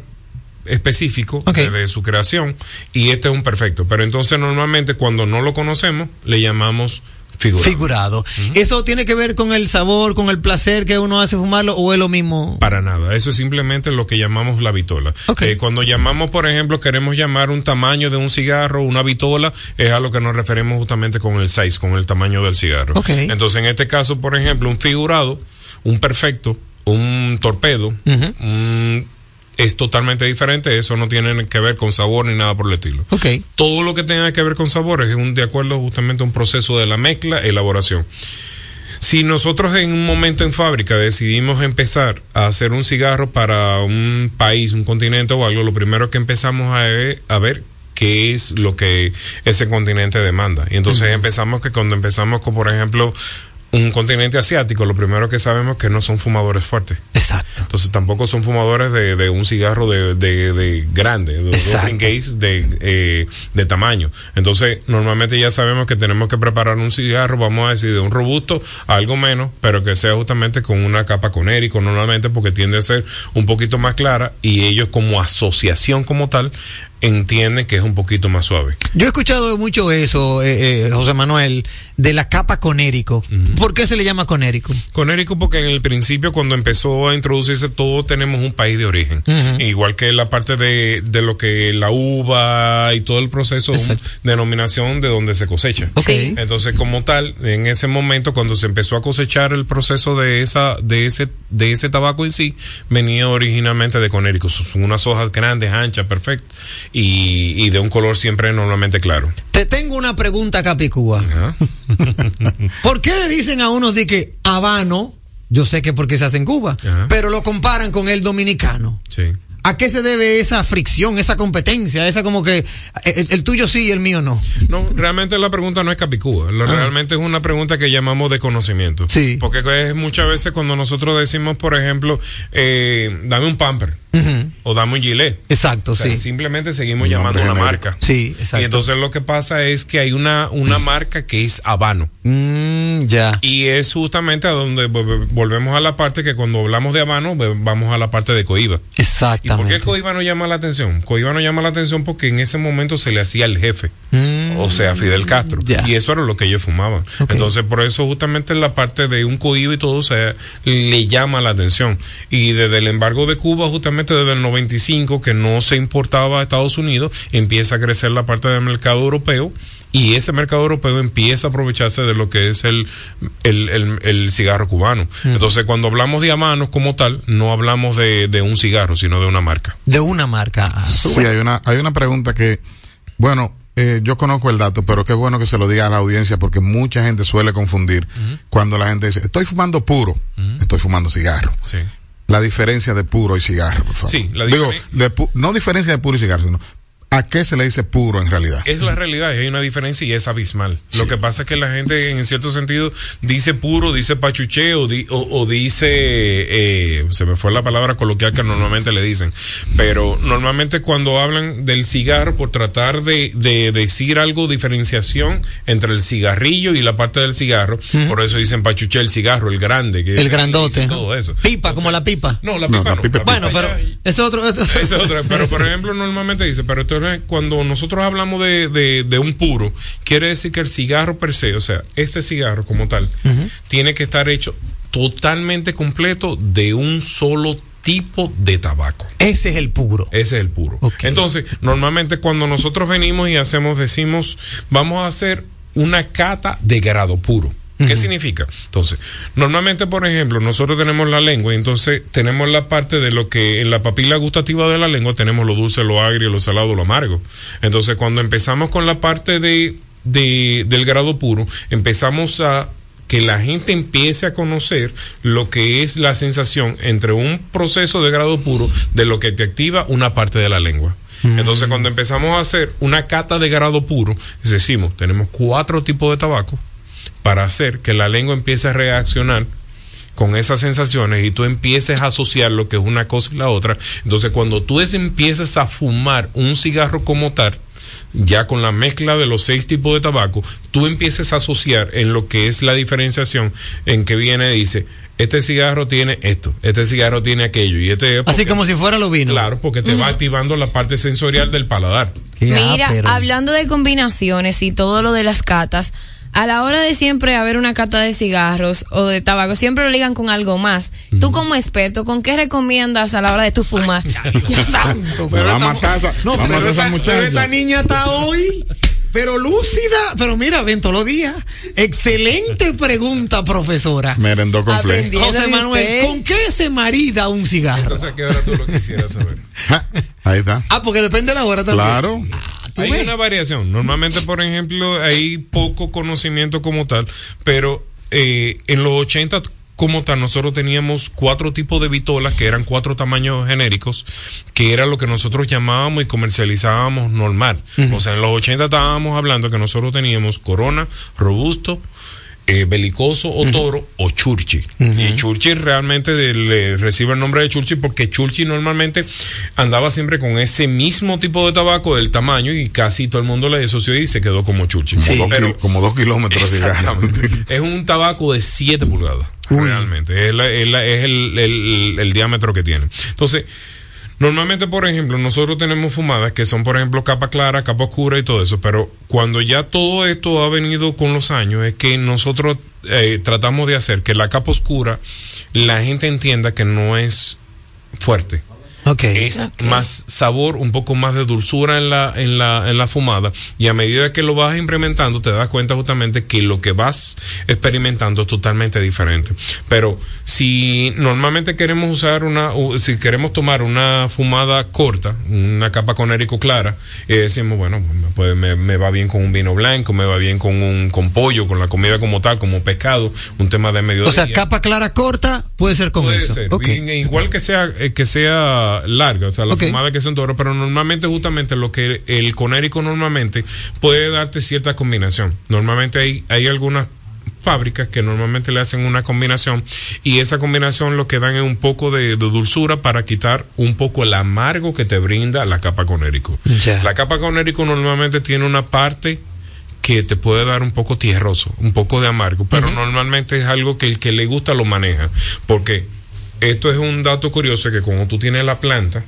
específico de, de su creación y este es un perfecto. Pero entonces normalmente cuando no lo conocemos le llamamos figurado. Figurado. ¿Eso tiene que ver con el sabor, con el placer que uno hace fumarlo o es lo mismo? Para nada, eso es simplemente lo que llamamos la vitola. Eh, cuando llamamos, por ejemplo, queremos llamar un tamaño de un cigarro, una vitola, es a lo que nos referimos justamente con el size, con el tamaño del cigarro. Ok. Entonces, en este caso, por ejemplo, un figurado, un perfecto, un torpedo, un- es totalmente diferente, eso no tiene que ver con sabor ni nada por el estilo. Ok. Todo lo que tenga que ver con sabores es un, de acuerdo justamente a un proceso de la mezcla, elaboración. Si nosotros en un momento en fábrica decidimos empezar a hacer un cigarro para un país, un continente o algo, lo primero que empezamos a ver, a ver qué es lo que ese continente demanda. Y entonces empezamos que cuando empezamos con, por ejemplo, un continente asiático, lo primero que sabemos es que no son fumadores fuertes. Exacto. Entonces tampoco son fumadores de, de un cigarro de, de, de grande, de Gates de, eh, de tamaño. Entonces normalmente ya sabemos que tenemos que preparar un cigarro, vamos a decir, de un robusto a algo menos, pero que sea justamente con una capa conérico normalmente porque tiende a ser un poquito más clara y ellos como asociación como tal entienden que es un poquito más suave. Yo he escuchado mucho eso, eh, eh, José Manuel, de la capa conérico. ¿Por qué se le llama conérico? Conérico porque en el principio cuando empezó a introducirse todo tenemos un país de origen. Igual que la parte de, de lo que la uva y todo el proceso, un- denominación de donde se cosecha. Entonces como tal, en ese momento cuando se empezó a cosechar el proceso de esa de ese de ese tabaco en sí, venía originalmente de Conérico. Son unas hojas grandes, anchas, perfectas y, y de un color siempre normalmente claro. Te tengo una pregunta, Capicúa. <laughs> ¿Por qué le dicen a unos de que habano? Yo sé que porque se hace en Cuba, pero lo comparan con el dominicano. Sí. ¿A qué se debe esa fricción, esa competencia, esa como que eh, el, el tuyo sí y el mío no? No, realmente la pregunta no es capicúa. Lo, Realmente es una pregunta que llamamos de conocimiento. Sí. Porque es muchas veces cuando nosotros decimos, por ejemplo, eh, dame un pamper o dame un gilet. Exacto, O sea, sí. Simplemente seguimos Un llamando una marca. Sí, exacto. Y entonces lo que pasa es que hay una, una marca que es Habano. Mm, ya. Y es justamente a donde vol- volvemos a la parte que cuando hablamos de Habano, vamos a la parte de Coiba. ¿Y Exactamente. por qué Coiba no llama la atención? Coiba no llama la atención porque en ese momento se le hacía el jefe. Mm, O sea, Fidel Castro. Y eso era lo que ellos fumaban. Entonces, por eso justamente la parte de un cohiba y todo, o sea, le llama la atención. Y desde el embargo de Cuba, justamente desde el 95, que no se importaba a Estados Unidos, empieza a crecer la parte del mercado europeo. Y ese mercado europeo empieza a aprovecharse de lo que es el, el, el- el cigarro cubano. Entonces, cuando hablamos de amanos como tal, no hablamos de, de un cigarro, sino de una marca. De una marca. Sí, hay una, hay una pregunta que, bueno, eh, yo conozco el dato, pero qué bueno que se lo diga a la audiencia porque mucha gente suele confundir cuando la gente dice, estoy fumando puro, estoy fumando cigarro. Sí. La diferencia de puro y cigarro, por favor. Sí, la Digo, de no diferencia de puro y cigarro, sino ¿A qué se le dice puro en realidad? Es la realidad, hay una diferencia y es abismal. Lo que pasa es que la gente, en cierto sentido, dice puro, dice pachuche o, di- o- o dice, eh, se me fue la palabra coloquial que normalmente le dicen, pero normalmente cuando hablan del cigarro, por tratar de, de decir algo, diferenciación entre el cigarrillo y la parte del cigarro, por eso dicen pachuche el cigarro, el grande, que El es- grandote. todo eso. Pipa, como la pipa. No, la pipa no. Bueno, pero es otro. Esa es otra. <laughs> Pero, por ejemplo, normalmente dice, pero cuando nosotros hablamos de, de, de un puro, quiere decir que el cigarro per se, o sea, este cigarro como tal, tiene que estar hecho totalmente completo de un solo tipo de tabaco. Ese es el puro. Ese es el puro. Entonces, normalmente cuando nosotros venimos y hacemos, decimos, vamos a hacer una cata de grado puro. ¿Qué significa? Entonces, normalmente, por ejemplo, nosotros tenemos la lengua y entonces tenemos la parte de lo que en la papila gustativa de la lengua tenemos lo dulce, lo agrio, lo salado, lo amargo. Entonces, cuando empezamos con la parte de, de- del grado puro, empezamos a que la gente empiece a conocer lo que es la sensación entre un proceso de grado puro de lo que te activa una parte de la lengua. Entonces, cuando empezamos a hacer una cata de grado puro, decimos, tenemos cuatro tipos de tabaco para hacer que la lengua empiece a reaccionar con esas sensaciones y tú empieces a asociar lo que es una cosa y la otra. Entonces, cuando tú empiezas a fumar un cigarro como tal, ya con la mezcla de los seis tipos de tabaco, tú empieces a asociar en lo que es la diferenciación en que viene y dice, este cigarro tiene esto, este cigarro tiene aquello y este... Así como si fuera lo vino. Claro, porque te va activando la parte sensorial del paladar. Mira, hablando de combinaciones y todo lo de las catas, a la hora de siempre haber una cata de cigarros o de tabaco, siempre lo ligan con algo más. Tú como experto, ¿con qué recomiendas a la hora de tu fumar? <laughs> Santo, Me va a matar esa, No, pero esta, muchacha. pero esta niña está hoy, pero lúcida. Pero mira, ven todos los días. Excelente pregunta, profesora. Merendó con fle. José Manuel, ¿con qué se marida un cigarro? Entonces, ¿a qué hora tú lo quisieras saber? Ahí está. Ah, porque depende de la hora también. Claro. Hay una variación. Normalmente, por ejemplo, hay poco conocimiento como tal, pero eh, en los 80 como tal, nosotros teníamos cuatro tipos de vitolas que eran cuatro tamaños genéricos, que era lo que nosotros llamábamos y comercializábamos normal. O sea, en los 80 estábamos hablando que nosotros teníamos corona, robusto, eh, belicoso o toro o churchi. Y churchi realmente de- le recibe el nombre de churchi porque churchi normalmente andaba siempre con ese mismo tipo de tabaco del tamaño y casi todo el mundo le asoció y se quedó como churchi. Como, dos, Pero- kil- como dos kilómetros de <laughs> es un tabaco de 7 pulgadas. Realmente. Es, la- es la- es el, el- el diámetro que tiene. Entonces, normalmente, por ejemplo, nosotros tenemos fumadas que son, por ejemplo, capa clara, capa oscura y todo eso. Pero cuando ya todo esto ha venido con los años, es que nosotros eh, tratamos de hacer que la capa oscura la gente entienda que no es fuerte. Es más sabor, un poco más de dulzura en la, en la, en la fumada. Y a medida que lo vas implementando, te das cuenta justamente que lo que vas experimentando es totalmente diferente. Pero si normalmente queremos usar una, si queremos tomar una fumada corta, una capa conérico clara, y decimos, bueno, pues me, me va bien con un vino blanco, me va bien con un con pollo, con la comida como tal, como pescado, un tema de mediodía. O sea, capa clara corta puede ser con Puede eso. ser. Ok. Y- Igual que sea eh, que sea larga, o sea, la Ok. fumada que en toro, pero normalmente justamente lo que el conérico normalmente puede darte cierta combinación. Normalmente hay, hay algunas fábricas que normalmente le hacen una combinación y esa combinación lo que dan es un poco de, de dulzura para quitar un poco el amargo que te brinda la capa conérico. La capa conérico normalmente tiene una parte que te puede dar un poco tierroso, un poco de amargo, pero normalmente es algo que el que le gusta lo maneja, porque esto es un dato curioso que cuando tú tienes la planta,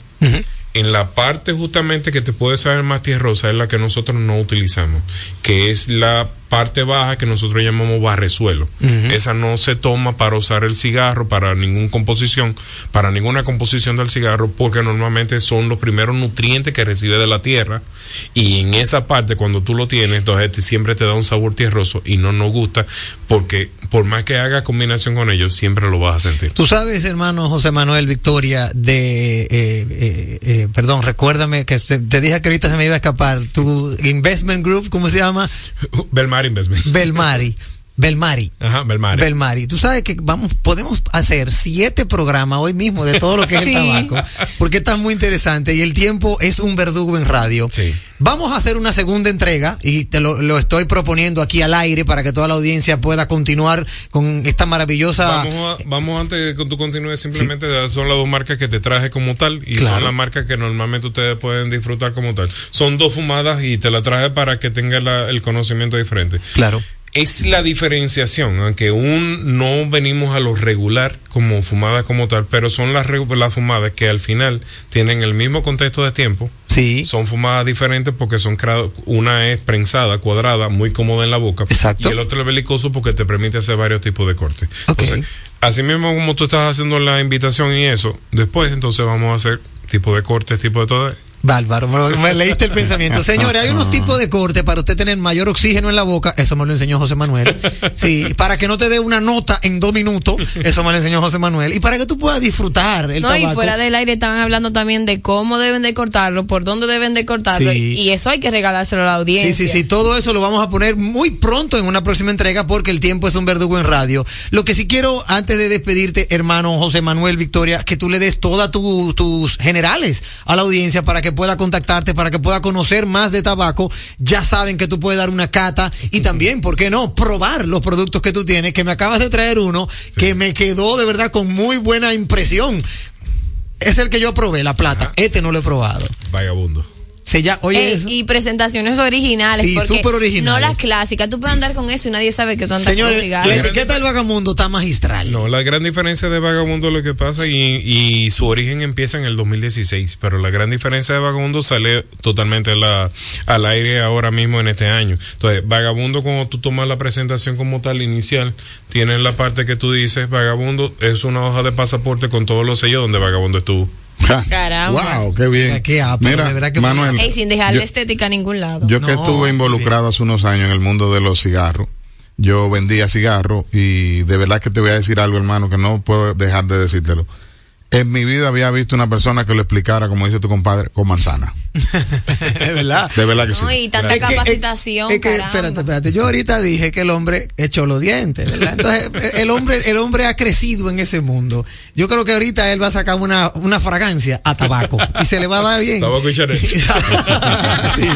en la parte justamente que te puede saber más tierrosa es la que nosotros no utilizamos, que es la parte baja que nosotros llamamos barrezuelo. Ujú. Esa no se toma para usar el cigarro, para ninguna composición, para ninguna composición del cigarro, porque normalmente son los primeros nutrientes que recibe de la tierra y en esa parte cuando tú lo tienes, entonces te- siempre te da un sabor tierroso y no nos gusta porque por más que haga combinación con ellos, siempre lo vas a sentir. Tú sabes, hermano José Manuel Victoria, de. eh, eh, eh, perdón, recuérdame que te, te dije que ahorita se me iba a escapar. Tu investment group, ¿cómo se llama? Belmar Investment. Belmari. <laughs> Belmari. Ajá, Belmari. Belmari. Tú sabes que vamos, podemos hacer siete programas hoy mismo de todo lo que es el Sí. tabaco, porque está muy interesante y el tiempo es un verdugo en radio. Vamos a hacer una segunda entrega y te lo, lo estoy proponiendo aquí al aire para que toda la audiencia pueda continuar con esta maravillosa. Vamos, a- vamos antes de que tú continúes, simplemente son las dos marcas que te traje como tal y Claro. son las marcas que normalmente ustedes pueden disfrutar como tal. Son dos fumadas y te la traje para que tengas la- el conocimiento diferente. Claro. Es la diferenciación, aunque un no venimos a lo regular como fumadas como tal, pero son las, las fumadas que al final tienen el mismo contexto de tiempo. Sí. Son fumadas diferentes porque son una es prensada, cuadrada, muy cómoda en la boca. Exacto. Y el otro es belicoso porque te permite hacer varios tipos de cortes. Entonces, así mismo como tú estás haciendo la invitación y eso, después entonces vamos a hacer tipo de cortes, tipo de todo. Bárbaro, me, me leíste el pensamiento. Señores, hay unos tipos de corte para usted tener mayor oxígeno en la boca. Eso me lo enseñó José Manuel. Sí, para que no te dé una nota en dos minutos. Eso me lo enseñó José Manuel. Y para que tú puedas disfrutar el no, tabaco. y fuera del aire estaban hablando también de cómo deben de cortarlo, por dónde deben de cortarlo, Sí. y eso hay que regalárselo a la audiencia. Sí, sí, sí, todo eso lo vamos a poner muy pronto en una próxima entrega porque el tiempo es un verdugo en radio. Lo que sí quiero, antes de despedirte, hermano José Manuel Victoria, que tú le des todas tu- tus generales a la audiencia para que pueda contactarte, para que pueda conocer más de tabaco. Ya saben que tú puedes dar una cata y también, ¿por qué no? Probar los productos que tú tienes, que me acabas de traer uno que me quedó de verdad con muy buena impresión. Es el que yo probé, la plata. Este no lo he probado. Vagabundo. Se ya, oye, Ey, eso. y presentaciones originales. Sí, súper originales. No las clásicas. Tú puedes andar con eso y nadie sabe que tú andas Señores, con cigarros. la etiqueta del vagamundo está magistral. No, la gran diferencia de Vagabundo lo que pasa y, y su origen empieza en el 2016, pero la gran diferencia de Vagabundo sale totalmente la- al aire ahora mismo en este año. Entonces, Vagabundo cuando tú tomas la presentación como tal inicial, tienes la parte que tú dices, Vagabundo es una hoja de pasaporte con todos los sellos donde Vagabundo estuvo. Caramba. Wow, qué bien. Mira, Manuel, Ey, sin dejarle yo- estética a ningún lado. Yo que estuve involucrado hace unos años en el mundo de los cigarros, yo vendía cigarros y de verdad que te voy a decir algo, hermano, que no puedo dejar de decírtelo. En mi vida había visto una persona que lo explicara, como dice tu compadre, con manzana. <laughs> Es verdad. De verdad que sí. No, y tanta Es que- es- capacitación. Es que, caramba. espérate, espérate. Yo ahorita dije que el hombre echó los dientes, ¿verdad? Entonces, <laughs> el hombre, el hombre ha crecido en ese mundo. Yo creo que ahorita él va a sacar una, una fragancia a tabaco y se le va a dar bien. Tabaco y Chanel. <laughs> Sí.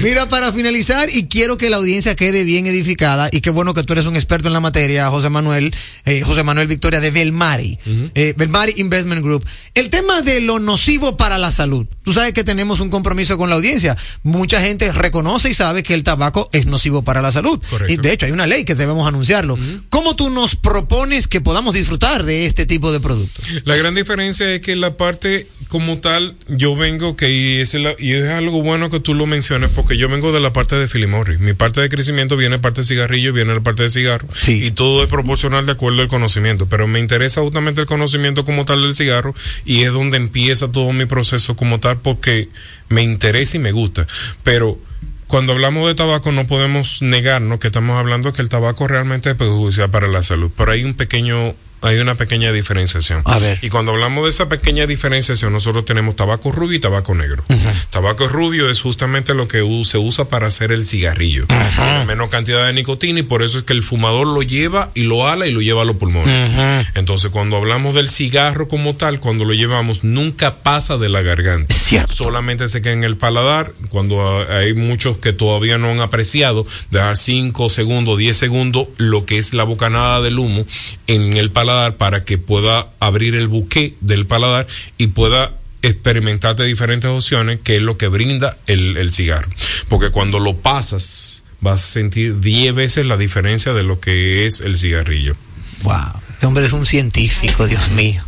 Mira, para finalizar, y quiero que la audiencia quede bien edificada, y qué bueno que tú eres un experto en la materia, José Manuel, eh, José Manuel Victoria de Belmari, eh, Belmari Investment Group. El tema de lo nocivo para la salud. Tú sabes que tenemos un compromiso con la audiencia. Mucha gente reconoce y sabe que el tabaco es nocivo para la salud. Correcto. Y de hecho, hay una ley que debemos anunciarlo. ¿Cómo tú nos propones que podamos disfrutar de este tipo de productos? La gran diferencia es que la parte como tal, yo vengo que y es, la- y es algo bueno que tú lo menciones porque yo vengo de la parte de Philip Morris. Mi parte de crecimiento viene parte de cigarrillo, viene la parte de cigarro y todo es proporcional de acuerdo al conocimiento. Pero me interesa justamente el conocimiento como tal del cigarro y es donde empieza todo mi proceso como tal porque me interesa y me gusta. Pero cuando hablamos de tabaco no podemos negarnos que estamos hablando que el tabaco realmente es perjudicial para la salud. Pero hay un pequeño hay una pequeña diferenciación. A ver. Y cuando hablamos de esa pequeña diferenciación, nosotros tenemos tabaco rubio y tabaco negro. Tabaco rubio es justamente lo que se usa para hacer el cigarrillo. Tiene menos cantidad de nicotina y por eso es que el fumador lo lleva y lo ala y lo lleva a los pulmones. Entonces, cuando hablamos del cigarro como tal, cuando lo llevamos, nunca pasa de la garganta. Solamente se queda en el paladar. Cuando hay muchos que todavía no han apreciado, dejar 5 segundos, 10 segundos, lo que es la bocanada del humo en el paladar para que pueda abrir el buque del paladar y pueda experimentar de diferentes opciones, que es lo que brinda el, el cigarro. Porque cuando lo pasas, vas a sentir 10 veces la diferencia de lo que es el cigarrillo. Wow, este hombre es un científico, Dios mío.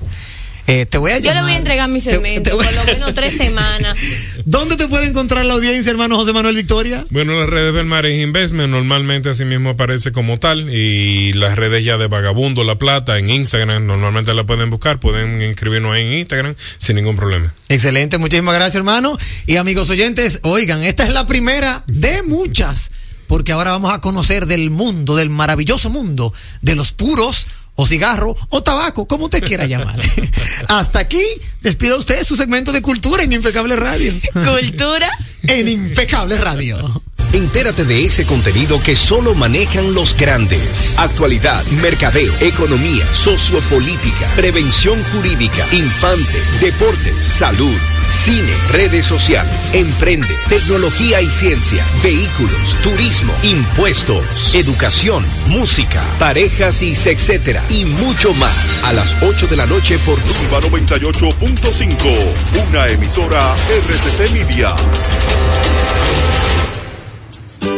Eh, te voy a Yo le voy a entregar mi segmento, por lo menos tres <laughs> semanas. ¿Dónde te puede encontrar la audiencia, hermano José Manuel Victoria? Bueno, las redes del Mares Investment normalmente así mismo aparece como tal y las redes ya de Vagabundo, La Plata, en Instagram, normalmente la pueden buscar, pueden inscribirnos ahí en Instagram sin ningún problema. Excelente, muchísimas gracias, hermano. Y amigos oyentes, oigan, esta es la primera de muchas, porque ahora vamos a conocer del mundo, del maravilloso mundo de los puros o cigarro o tabaco, como usted quiera llamar. <laughs> Hasta aquí, despida usted su segmento de cultura en Impecable Radio. Cultura en Impecable Radio. Entérate de ese contenido que solo manejan los grandes. Actualidad, mercadeo, economía, sociopolítica, prevención jurídica, infante, deportes, salud. Cine, redes sociales, emprende, tecnología y ciencia, vehículos, turismo, impuestos, educación, música, parejas y etcétera y mucho más. A las 8 de la noche por Turba 98.5, una emisora RCC Media.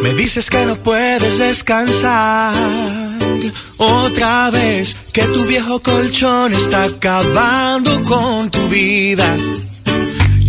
Me dices que no puedes descansar otra vez, que tu viejo colchón está acabando con tu vida.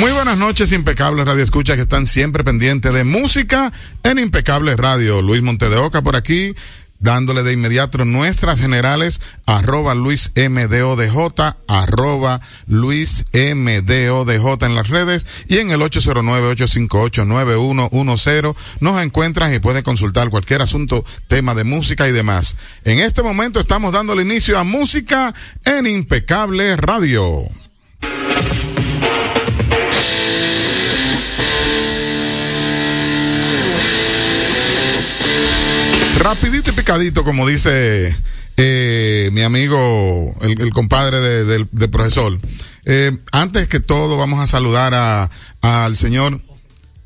Muy buenas noches, Impecables Radio Escucha, que están siempre pendientes de música en Impecable Radio. Luis Montedeoca por aquí, dándole de inmediato nuestras generales, arroba Luis MDODJ, arroba Luis MDODJ en las redes y en el 809-858-9110 nos encuentras y puedes consultar cualquier asunto, tema de música y demás. En este momento estamos dando el inicio a música en Impecable Radio. Rapidito y picadito, como dice eh, mi amigo, el, compadre de- del, del profesor. Eh, antes que todo, vamos a saludar a, al señor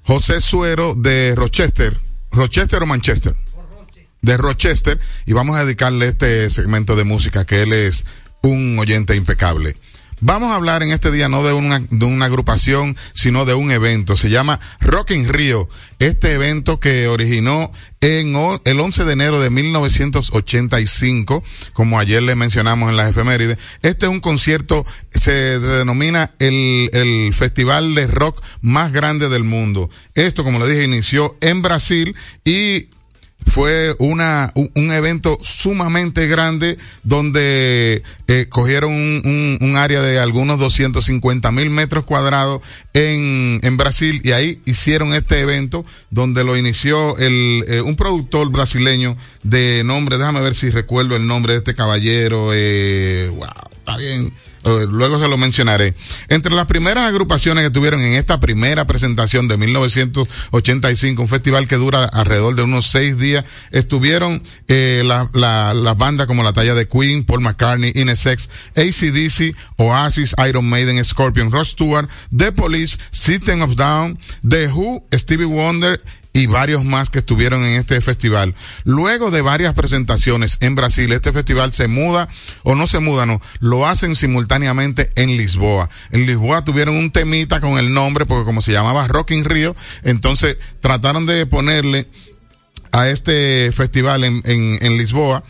José Suero de Rochester. ¿Rochester o Manchester? De Rochester. Y vamos a dedicarle este segmento de música, que él es un oyente impecable. Vamos a hablar en este día no de una, de una agrupación, sino de un evento. Se llama Rock in Rio. Este evento que originó en el 11 de enero de 1985, como ayer le mencionamos en las efemérides. Este es un concierto, se denomina el, el festival de rock más grande del mundo. Esto, como le dije, inició en Brasil y fue una, un, evento sumamente grande donde eh, cogieron un, un- un área de algunos 250 mil metros cuadrados en, en Brasil y ahí hicieron este evento donde lo inició el, eh, un productor brasileño de nombre, déjame ver si recuerdo el nombre de este caballero, eh, wow, está bien. Eh, Luego se lo mencionaré. Entre las primeras agrupaciones que tuvieron en esta primera presentación de 1985, un festival que dura alrededor de unos seis días, estuvieron eh, la- la- las bandas como la talla de Queen, Paul McCartney, Inesex, ACDC, Oasis, Iron Maiden, Scorpion, Rod Stewart, The Police, System of Down, The Who, Stevie Wonder y varios más que estuvieron en este festival. Luego de varias presentaciones en Brasil, este festival se muda o no se muda, no, lo hacen simultáneamente en Lisboa. En Lisboa tuvieron un temita con el nombre porque como se llamaba Rock in Rio, entonces trataron de ponerle a este festival en, en, en Lisboa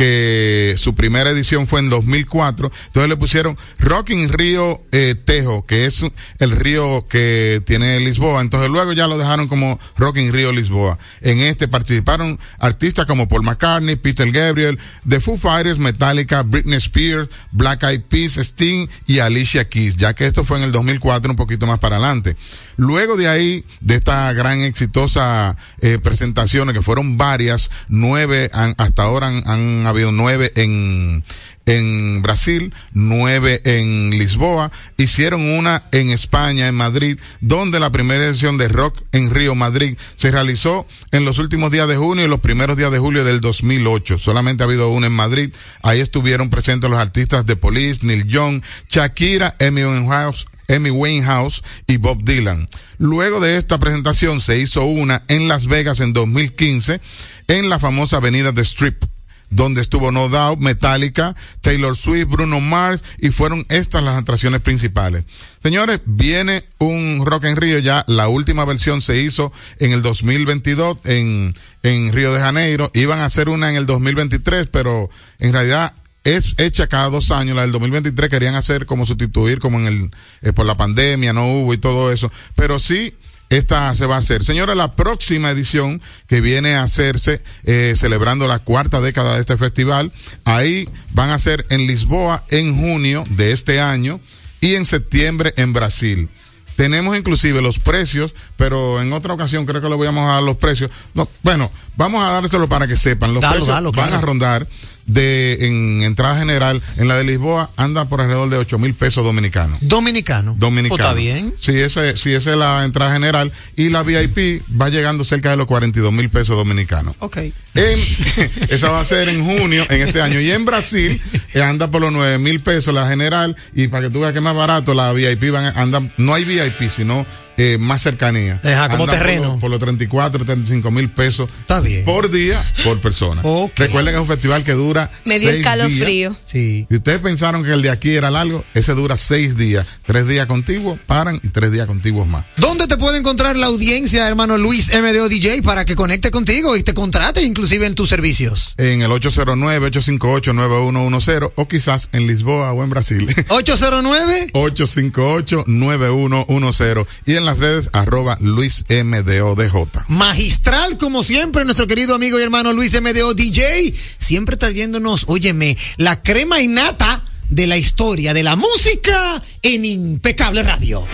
que su primera edición fue en 2004. Entonces le pusieron Rock in Río eh, Tejo, que es el río que tiene Lisboa. Entonces luego ya lo dejaron como Rock in Río Lisboa. En este participaron artistas como Paul McCartney, Peter Gabriel, The Foo Fighters, Metallica, Britney Spears, Black Eyed Peas, Sting y Alicia Keys, ya que esto fue en el 2004, un poquito más para adelante. Luego de ahí, de esta gran exitosa eh, presentaciones, que fueron varias, nueve, han- hasta ahora han, han habido nueve en, en Brasil, nueve en Lisboa, hicieron una en España, en Madrid, donde la primera edición de Rock en Río Madrid se realizó en los últimos días de junio y los primeros días de julio del 2008. Solamente ha habido una en Madrid. Ahí estuvieron presentes los artistas de Police, Neil Young, Shakira, Amy Winehouse, Amy Winehouse y Bob Dylan. Luego de esta presentación se hizo una en Las Vegas en 2015 en la famosa avenida de Strip donde estuvo No Doubt, Metallica, Taylor Swift, Bruno Mars y fueron estas las atracciones principales. Señores, viene un Rock en Río ya, la última versión se hizo en el 2022 en, en Río de Janeiro, iban a hacer una en el 2023, pero en realidad es hecha cada dos años, la del 2023 querían hacer como sustituir como en el, eh, por la pandemia, no hubo y todo eso, pero sí esta se va a hacer. Señora, la próxima edición que viene a hacerse, eh, celebrando la cuarta década de este festival, ahí van a ser en Lisboa en junio de este año y en septiembre en Brasil. Tenemos inclusive los precios, pero en otra ocasión creo que lo vamos a dar los precios. No, bueno, vamos a dárselo para que sepan. Los Dalo, precios dalo, van a rondar de en entrada general en la de Lisboa anda por alrededor de 8 mil pesos dominicanos. Dominicano. Dominicano. Pues está bien. Sí, esa es la entrada general. Y la VIP va llegando cerca de los 42 mil pesos dominicanos. Ok. En- <laughs> esa va a ser en junio, en este año. Y en Brasil eh, anda por los 9 mil pesos la general. Y para que tú veas que es más barato, la VIP van, a- anda, no hay VIP, sino eh, más cercanía. Ajá, como Anda por terreno. los- Por los, 34, 35 mil pesos. Está bien. Por día, por persona. Recuerden que es un festival que dura Me dio el calofrío. Sí. Si ustedes pensaron que el de aquí era largo, ese dura seis días. Tres días contiguos, paran y tres días contiguos más. ¿Dónde te puede encontrar la audiencia, hermano Luis MDO DJ, para que conecte contigo y te contrate inclusive en tus servicios? En el 809-858-9110 o quizás en Lisboa o en Brasil. 809 858-9110 <laughs> y en las redes arroba Luis MDODJ. Magistral, como siempre, nuestro querido amigo y hermano Luis MDO DJ, siempre trayéndonos, óyeme, la crema innata de la historia de la música en Impecable Radio.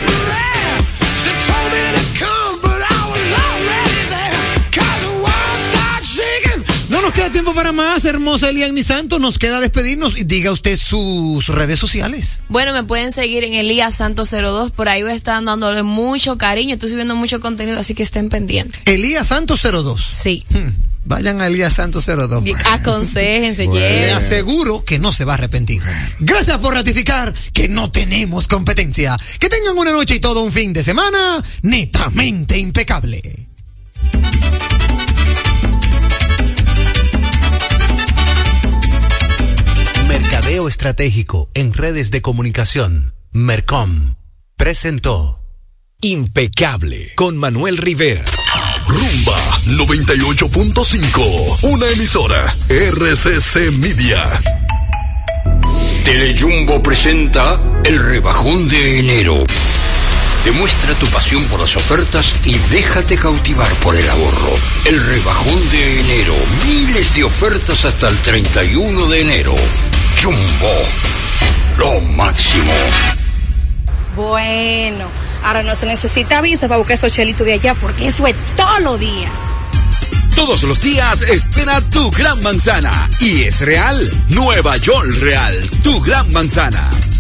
She queda tiempo para más, hermosa Eliani Santos, nos queda despedirnos y diga usted sus redes sociales. Bueno, me pueden seguir en Elías Santos 02, por ahí voy a estar dándole mucho cariño, estoy subiendo mucho contenido, así que estén pendientes. Elías Santos 02. Sí. Vayan a Elías Santos 02. Aconsejense, Le lleven. aseguro que no se va a arrepentir. Gracias por ratificar que no tenemos competencia. Que tengan una noche y todo un fin de semana netamente impecable. Mercadeo Estratégico en redes de comunicación. Mercom. Presentó. Impecable con Manuel Rivera. Rumba 98.5, una emisora RCC Media. Telejumbo presenta el rebajón de enero. Demuestra tu pasión por las ofertas y déjate cautivar por el ahorro. El rebajón de enero. Miles de ofertas hasta el 31 de enero. Jumbo. Lo máximo. Bueno, ahora no se necesita visa para buscar esos chelitos de allá porque eso es todo lo día. Todos los días espera tu gran manzana. Y es real. Nueva York Real. Tu gran manzana.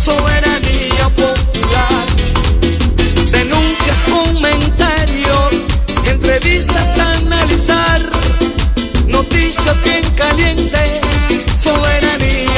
Soberanía popular. Denuncias, comentarios, entrevistas a analizar. Noticias bien calientes, soberanía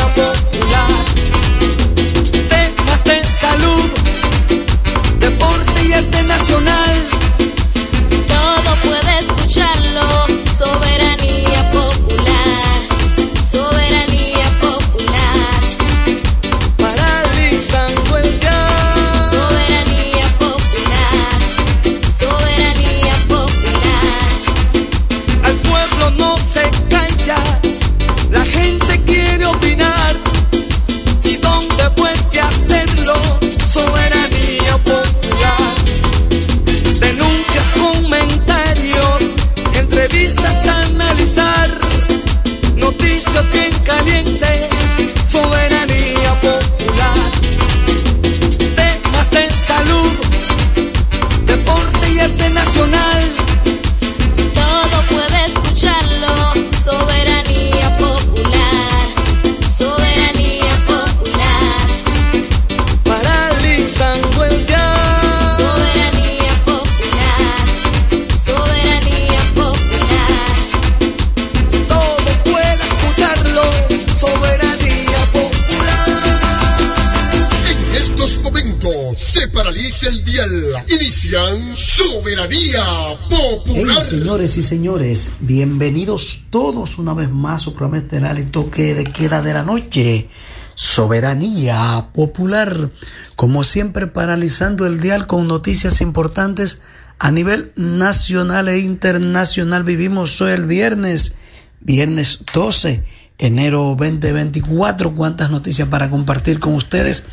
señores y señores, bienvenidos todos una vez más a su programa estelar y toque de queda de la noche. Soberanía popular. Como siempre, paralizando el dial con noticias importantes a nivel nacional e internacional. Vivimos hoy el viernes, viernes 12, enero 2024. Cuántas noticias para compartir con ustedes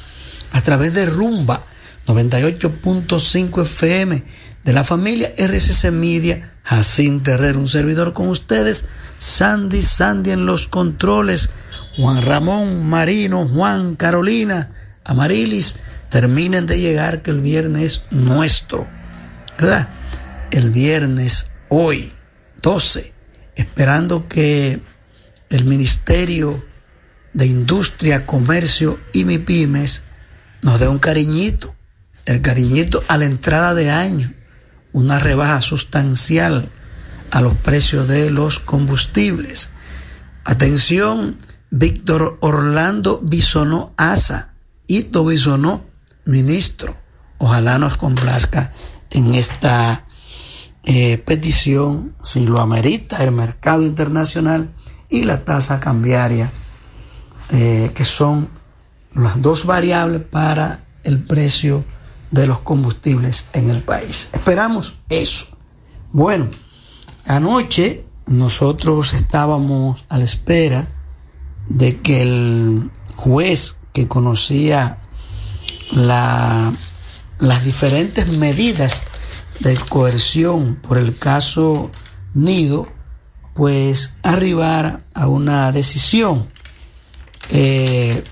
a través de Rumba 98.5 FM de la familia RCC Media, Jacín Terrero, un servidor con ustedes, Sandy Sandy en los controles, Juan Ramón Marino, Juan Carolina, Amarilis, terminen de llegar que el viernes es nuestro, ¿verdad? El viernes, hoy, 12, esperando que el Ministerio de Industria, Comercio y MIPIMES nos dé un cariñito, el cariñito a la entrada de año, una rebaja sustancial a los precios de los combustibles. Atención, Víctor Orlando Bisonó Asa, Ito Bisonó, ministro. Ojalá nos complazca en esta eh, petición, si lo amerita el mercado internacional y la tasa cambiaria, eh, que son las dos variables para el precio de los combustibles en el país. Esperamos eso. Bueno, anoche nosotros estábamos a la espera de que el juez que conocía la, las diferentes medidas de coerción por el caso Nido, pues arribara a una decisión. Eh,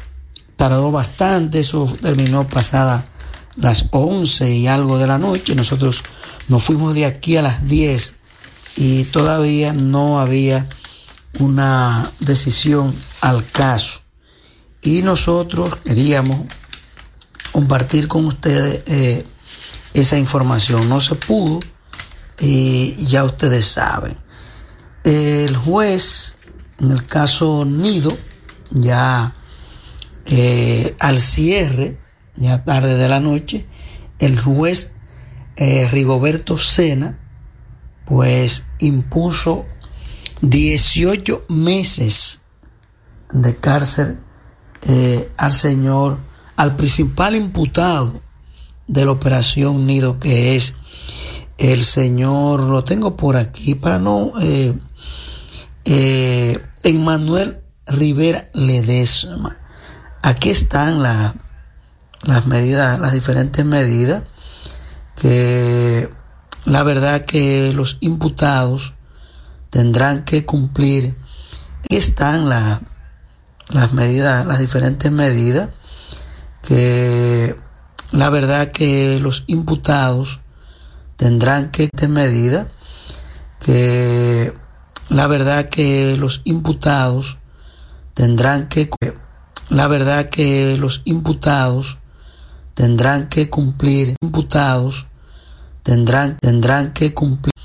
tardó bastante, eso terminó pasada las 11 y algo de la noche. Nosotros nos fuimos de aquí a las 10 y todavía no había una decisión al caso. Y nosotros queríamos compartir con ustedes eh, esa información. No se pudo y ya ustedes saben. El juez, en el caso Nido, ya eh, al cierre, ya tarde de la noche, el juez eh, Rigoberto Sena, pues impuso 18 meses de cárcel eh, al señor, al principal imputado de la operación Nido, que es el señor, lo tengo por aquí para no, eh, eh, Emmanuel Rivera Ledesma. Aquí están la- las medidas, las diferentes medidas que la verdad que los imputados tendrán que cumplir. Están la- las medidas, las diferentes medidas que la verdad que los imputados tendrán que de medida que la verdad que los imputados tendrán que la verdad que los imputados tendrán que cumplir imputados tendrán tendrán que cumplir